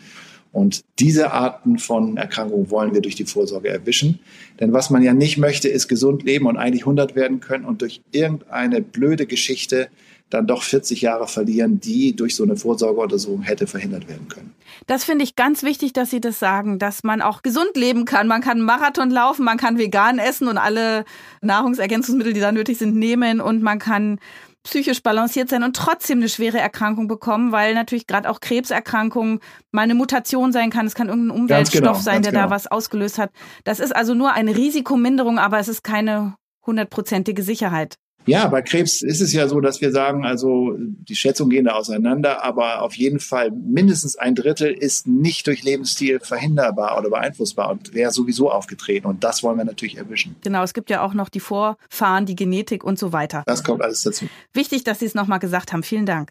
[SPEAKER 2] Und diese Arten von Erkrankungen wollen wir durch die Vorsorge erwischen. Denn was man ja nicht möchte, ist gesund leben und eigentlich 100 werden können und durch irgendeine blöde Geschichte dann doch 40 Jahre verlieren, die durch so eine Vorsorgeuntersuchung hätte verhindert werden können.
[SPEAKER 1] Das finde ich ganz wichtig, dass Sie das sagen, dass man auch gesund leben kann. Man kann Marathon laufen, man kann vegan essen und alle Nahrungsergänzungsmittel, die da nötig sind, nehmen und man kann psychisch balanciert sein und trotzdem eine schwere Erkrankung bekommen, weil natürlich gerade auch Krebserkrankungen mal eine Mutation sein kann. Es kann irgendein Umweltstoff genau, sein, der genau. da was ausgelöst hat. Das ist also nur eine Risikominderung, aber es ist keine hundertprozentige Sicherheit.
[SPEAKER 2] Ja, bei Krebs ist es ja so, dass wir sagen, also die Schätzungen gehen da auseinander, aber auf jeden Fall mindestens ein Drittel ist nicht durch Lebensstil verhinderbar oder beeinflussbar und wäre sowieso aufgetreten. Und das wollen wir natürlich erwischen.
[SPEAKER 1] Genau, es gibt ja auch noch die Vorfahren, die Genetik und so weiter.
[SPEAKER 2] Das kommt alles dazu.
[SPEAKER 1] Wichtig, dass Sie es nochmal gesagt haben. Vielen Dank.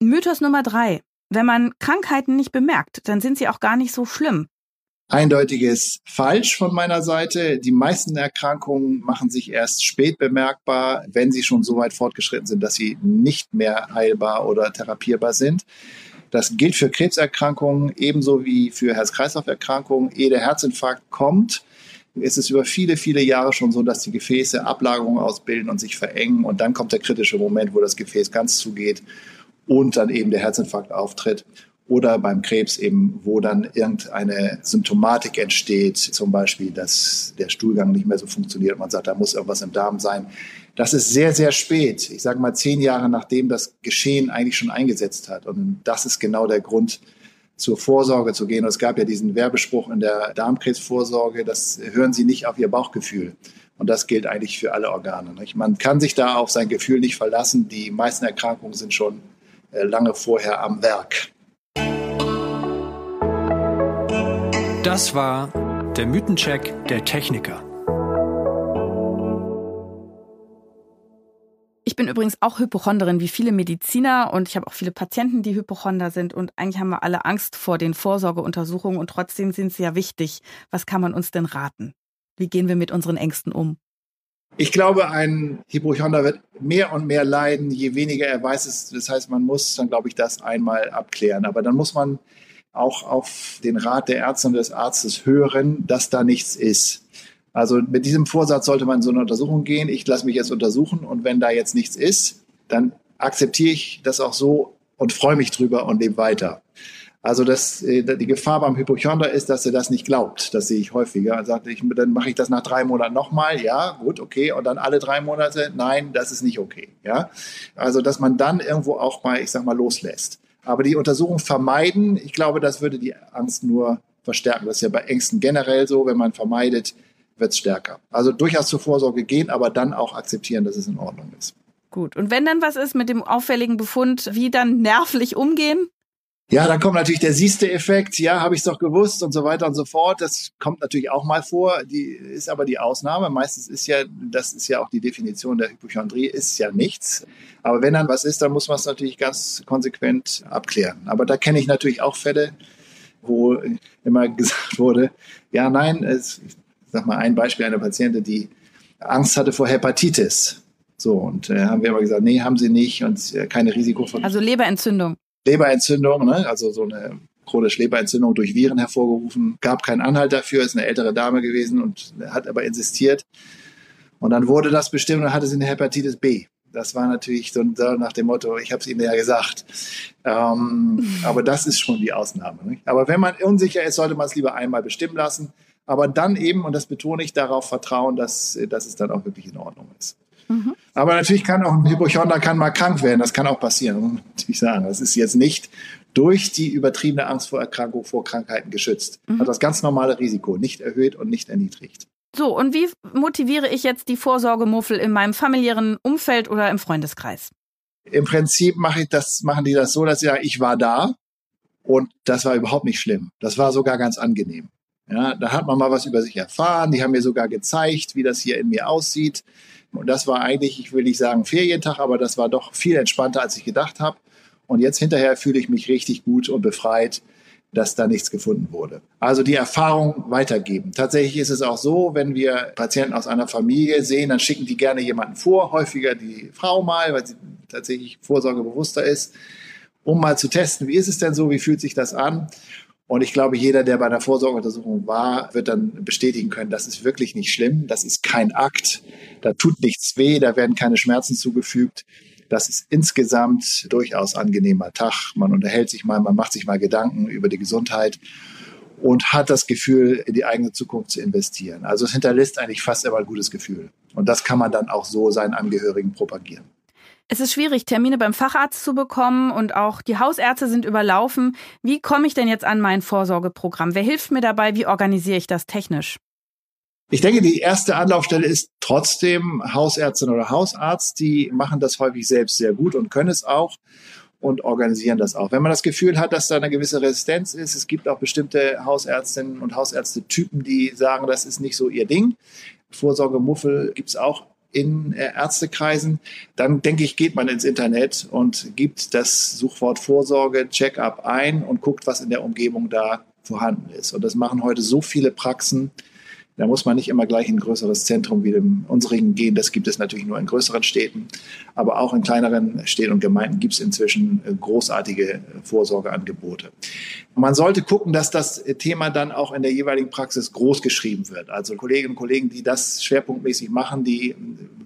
[SPEAKER 1] Mythos Nummer drei. Wenn man Krankheiten nicht bemerkt, dann sind sie auch gar nicht so schlimm
[SPEAKER 2] eindeutiges Falsch von meiner Seite. Die meisten Erkrankungen machen sich erst spät bemerkbar, wenn sie schon so weit fortgeschritten sind, dass sie nicht mehr heilbar oder therapierbar sind. Das gilt für Krebserkrankungen ebenso wie für Herz-Kreislauf-Erkrankungen. Ehe der Herzinfarkt kommt, ist es über viele, viele Jahre schon so, dass die Gefäße Ablagerungen ausbilden und sich verengen. Und dann kommt der kritische Moment, wo das Gefäß ganz zugeht und dann eben der Herzinfarkt auftritt oder beim Krebs eben, wo dann irgendeine Symptomatik entsteht, zum Beispiel, dass der Stuhlgang nicht mehr so funktioniert und man sagt, da muss irgendwas im Darm sein. Das ist sehr, sehr spät. Ich sage mal zehn Jahre nachdem das Geschehen eigentlich schon eingesetzt hat. Und das ist genau der Grund, zur Vorsorge zu gehen. Und es gab ja diesen Werbespruch in der Darmkrebsvorsorge, das hören Sie nicht auf Ihr Bauchgefühl. Und das gilt eigentlich für alle Organe. Nicht? Man kann sich da auf sein Gefühl nicht verlassen. Die meisten Erkrankungen sind schon äh, lange vorher am Werk.
[SPEAKER 3] Das war der Mythencheck der Techniker.
[SPEAKER 1] Ich bin übrigens auch Hypochonderin wie viele Mediziner und ich habe auch viele Patienten, die Hypochonder sind und eigentlich haben wir alle Angst vor den Vorsorgeuntersuchungen und trotzdem sind sie ja wichtig. Was kann man uns denn raten? Wie gehen wir mit unseren Ängsten um?
[SPEAKER 2] Ich glaube, ein Hypochonder wird mehr und mehr leiden, je weniger er weiß. Das heißt, man muss dann, glaube ich, das einmal abklären. Aber dann muss man auch auf den Rat der Ärzte und des Arztes hören, dass da nichts ist. Also mit diesem Vorsatz sollte man in so eine Untersuchung gehen. Ich lasse mich jetzt untersuchen und wenn da jetzt nichts ist, dann akzeptiere ich das auch so und freue mich drüber und lebe weiter. Also das, äh, die Gefahr beim Hypochonder ist, dass er das nicht glaubt. Das sehe ich häufiger. Er sagt, ich, dann mache ich das nach drei Monaten nochmal. Ja, gut, okay. Und dann alle drei Monate. Nein, das ist nicht okay. Ja, also dass man dann irgendwo auch mal, ich sag mal, loslässt. Aber die Untersuchung vermeiden, ich glaube, das würde die Angst nur verstärken. Das ist ja bei Ängsten generell so. Wenn man vermeidet, wird es stärker. Also durchaus zur Vorsorge gehen, aber dann auch akzeptieren, dass es in Ordnung ist.
[SPEAKER 1] Gut. Und wenn dann was ist mit dem auffälligen Befund, wie dann nervlich umgehen?
[SPEAKER 2] Ja, dann kommt natürlich der siehste Effekt. Ja, habe ich es doch gewusst und so weiter und so fort. Das kommt natürlich auch mal vor. Die ist aber die Ausnahme. Meistens ist ja, das ist ja auch die Definition der Hypochondrie, ist ja nichts. Aber wenn dann was ist, dann muss man es natürlich ganz konsequent abklären. Aber da kenne ich natürlich auch Fälle, wo immer gesagt wurde, ja, nein, es, ich sag mal ein Beispiel einer Patientin, die Angst hatte vor Hepatitis. So, und äh, haben wir aber gesagt, nee, haben sie nicht und äh, keine Risiko von.
[SPEAKER 1] Also Leberentzündung.
[SPEAKER 2] Leberentzündung, ne? also so eine chronische Leberentzündung durch Viren hervorgerufen. Gab keinen Anhalt dafür, ist eine ältere Dame gewesen und hat aber insistiert. Und dann wurde das bestimmt und hatte sie eine Hepatitis B. Das war natürlich so nach dem Motto, ich habe es Ihnen ja gesagt. Ähm, aber das ist schon die Ausnahme. Nicht? Aber wenn man unsicher ist, sollte man es lieber einmal bestimmen lassen. Aber dann eben, und das betone ich, darauf vertrauen, dass, dass es dann auch wirklich in Ordnung ist. Mhm. Aber natürlich kann auch ein Hypochonder kann mal krank werden. Das kann auch passieren, muss ich sagen. Das ist jetzt nicht durch die übertriebene Angst vor Erkrankung, vor Krankheiten geschützt. Mhm. Hat das ganz normale Risiko nicht erhöht und nicht erniedrigt.
[SPEAKER 1] So, und wie motiviere ich jetzt die Vorsorgemuffel in meinem familiären Umfeld oder im Freundeskreis?
[SPEAKER 2] Im Prinzip mache ich das, machen die das so, dass sie sagen, ich war da und das war überhaupt nicht schlimm. Das war sogar ganz angenehm. Ja, da hat man mal was über sich erfahren. Die haben mir sogar gezeigt, wie das hier in mir aussieht. Und das war eigentlich, ich will nicht sagen Ferientag, aber das war doch viel entspannter, als ich gedacht habe. Und jetzt hinterher fühle ich mich richtig gut und befreit, dass da nichts gefunden wurde. Also die Erfahrung weitergeben. Tatsächlich ist es auch so, wenn wir Patienten aus einer Familie sehen, dann schicken die gerne jemanden vor, häufiger die Frau mal, weil sie tatsächlich vorsorgebewusster ist, um mal zu testen, wie ist es denn so, wie fühlt sich das an? Und ich glaube, jeder, der bei einer Vorsorgeuntersuchung war, wird dann bestätigen können, das ist wirklich nicht schlimm, das ist kein Akt, da tut nichts weh, da werden keine Schmerzen zugefügt. Das ist insgesamt durchaus angenehmer Tag. Man unterhält sich mal, man macht sich mal Gedanken über die Gesundheit und hat das Gefühl, in die eigene Zukunft zu investieren. Also es hinterlässt eigentlich fast immer ein gutes Gefühl. Und das kann man dann auch so seinen Angehörigen propagieren.
[SPEAKER 1] Es ist schwierig, Termine beim Facharzt zu bekommen und auch die Hausärzte sind überlaufen. Wie komme ich denn jetzt an mein Vorsorgeprogramm? Wer hilft mir dabei? Wie organisiere ich das technisch?
[SPEAKER 2] Ich denke, die erste Anlaufstelle ist trotzdem Hausärztin oder Hausarzt. Die machen das häufig selbst sehr gut und können es auch und organisieren das auch. Wenn man das Gefühl hat, dass da eine gewisse Resistenz ist, es gibt auch bestimmte Hausärztinnen und Hausärzte-Typen, die sagen, das ist nicht so ihr Ding. Vorsorgemuffel gibt es auch in äh, Ärztekreisen, dann denke ich, geht man ins Internet und gibt das Suchwort Vorsorge, Check-up ein und guckt, was in der Umgebung da vorhanden ist. Und das machen heute so viele Praxen, da muss man nicht immer gleich in ein größeres Zentrum wie dem unsrigen gehen. Das gibt es natürlich nur in größeren Städten. Aber auch in kleineren Städten und Gemeinden gibt es inzwischen äh, großartige Vorsorgeangebote. Man sollte gucken, dass das Thema dann auch in der jeweiligen Praxis groß geschrieben wird. Also Kolleginnen und Kollegen, die das schwerpunktmäßig machen, die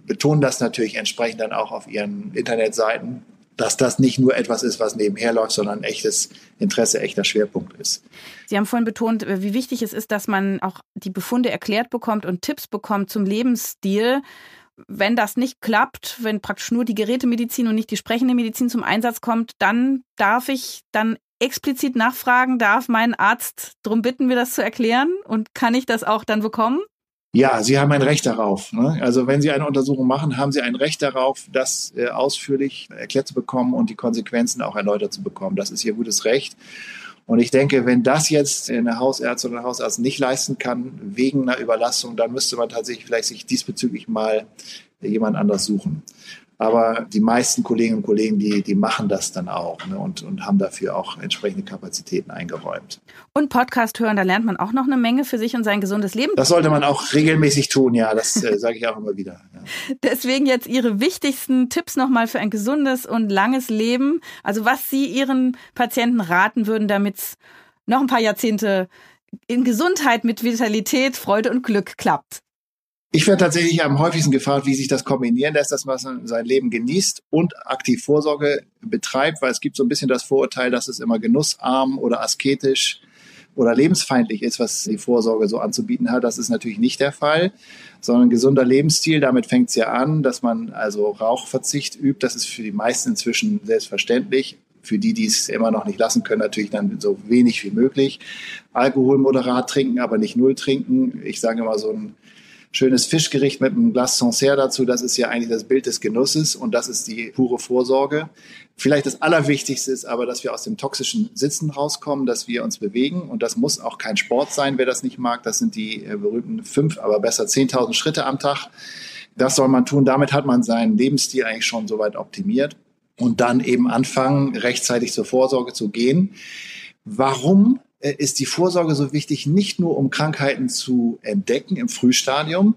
[SPEAKER 2] betonen das natürlich entsprechend dann auch auf ihren Internetseiten dass das nicht nur etwas ist, was nebenher läuft, sondern ein echtes Interesse, echter Schwerpunkt ist.
[SPEAKER 1] Sie haben vorhin betont, wie wichtig es ist, dass man auch die Befunde erklärt bekommt und Tipps bekommt zum Lebensstil. Wenn das nicht klappt, wenn praktisch nur die Gerätemedizin und nicht die sprechende Medizin zum Einsatz kommt, dann darf ich dann explizit nachfragen, darf mein Arzt darum bitten, mir das zu erklären und kann ich das auch dann bekommen?
[SPEAKER 2] Ja, Sie haben ein Recht darauf. Ne? Also wenn Sie eine Untersuchung machen, haben Sie ein Recht darauf, das äh, ausführlich erklärt zu bekommen und die Konsequenzen auch erläutert zu bekommen. Das ist Ihr gutes Recht. Und ich denke, wenn das jetzt eine Hausärztin oder ein Hausarzt nicht leisten kann, wegen einer Überlastung, dann müsste man tatsächlich vielleicht sich diesbezüglich mal jemand anders suchen. Aber die meisten Kolleginnen und Kollegen, die, die machen das dann auch ne, und, und haben dafür auch entsprechende Kapazitäten eingeräumt.
[SPEAKER 1] Und Podcast hören, da lernt man auch noch eine Menge für sich und sein gesundes Leben.
[SPEAKER 2] Das sollte man auch regelmäßig tun, ja, das äh, sage ich auch immer wieder. Ja.
[SPEAKER 1] Deswegen jetzt Ihre wichtigsten Tipps nochmal für ein gesundes und langes Leben. Also was Sie Ihren Patienten raten würden, damit es noch ein paar Jahrzehnte in Gesundheit mit Vitalität, Freude und Glück klappt.
[SPEAKER 2] Ich werde tatsächlich am häufigsten gefragt, wie sich das kombinieren lässt, dass man sein Leben genießt und aktiv Vorsorge betreibt, weil es gibt so ein bisschen das Vorurteil, dass es immer genussarm oder asketisch oder lebensfeindlich ist, was die Vorsorge so anzubieten hat. Das ist natürlich nicht der Fall, sondern gesunder Lebensstil. Damit fängt es ja an, dass man also Rauchverzicht übt. Das ist für die meisten inzwischen selbstverständlich. Für die, die es immer noch nicht lassen können, natürlich dann so wenig wie möglich. Alkohol moderat trinken, aber nicht null trinken. Ich sage immer so ein schönes Fischgericht mit einem Glas Sancerre dazu. Das ist ja eigentlich das Bild des Genusses und das ist die pure Vorsorge. Vielleicht das Allerwichtigste ist aber, dass wir aus dem toxischen Sitzen rauskommen, dass wir uns bewegen und das muss auch kein Sport sein, wer das nicht mag. Das sind die äh, berühmten fünf, aber besser 10.000 Schritte am Tag. Das soll man tun. Damit hat man seinen Lebensstil eigentlich schon soweit optimiert und dann eben anfangen, rechtzeitig zur Vorsorge zu gehen. Warum ist die Vorsorge so wichtig, nicht nur um Krankheiten zu entdecken im Frühstadium,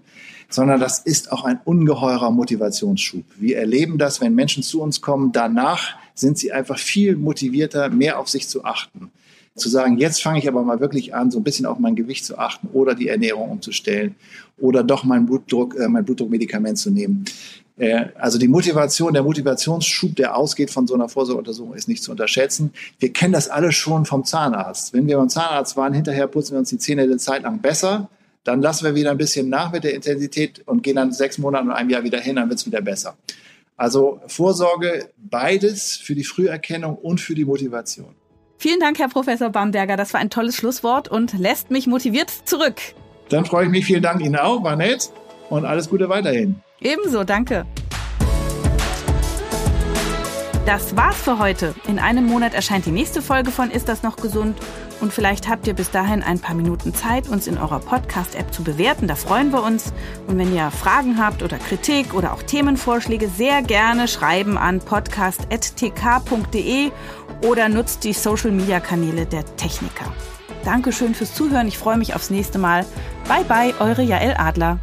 [SPEAKER 2] sondern das ist auch ein ungeheurer Motivationsschub. Wir erleben das, wenn Menschen zu uns kommen, danach sind sie einfach viel motivierter, mehr auf sich zu achten. Zu sagen, jetzt fange ich aber mal wirklich an, so ein bisschen auf mein Gewicht zu achten oder die Ernährung umzustellen oder doch mein Blutdruck, äh, mein Blutdruckmedikament zu nehmen. Äh, also die Motivation, der Motivationsschub, der ausgeht von so einer Vorsorgeuntersuchung, ist nicht zu unterschätzen. Wir kennen das alle schon vom Zahnarzt. Wenn wir beim Zahnarzt waren, hinterher putzen wir uns die Zähne eine Zeit lang besser. Dann lassen wir wieder ein bisschen nach mit der Intensität und gehen dann sechs Monate und einem Jahr wieder hin, dann wird es wieder besser. Also Vorsorge, beides für die Früherkennung und für die Motivation.
[SPEAKER 1] Vielen Dank, Herr Professor Bamberger. Das war ein tolles Schlusswort und lässt mich motiviert zurück.
[SPEAKER 2] Dann freue ich mich. Vielen Dank Ihnen auch. War nett und alles Gute weiterhin.
[SPEAKER 1] Ebenso, danke. Das war's für heute. In einem Monat erscheint die nächste Folge von Ist das noch gesund? Und vielleicht habt ihr bis dahin ein paar Minuten Zeit, uns in eurer Podcast-App zu bewerten. Da freuen wir uns. Und wenn ihr Fragen habt oder Kritik oder auch Themenvorschläge, sehr gerne schreiben an podcast.tk.de oder nutzt die Social-Media-Kanäle der Techniker. Dankeschön fürs Zuhören. Ich freue mich aufs nächste Mal. Bye bye, eure Jael Adler.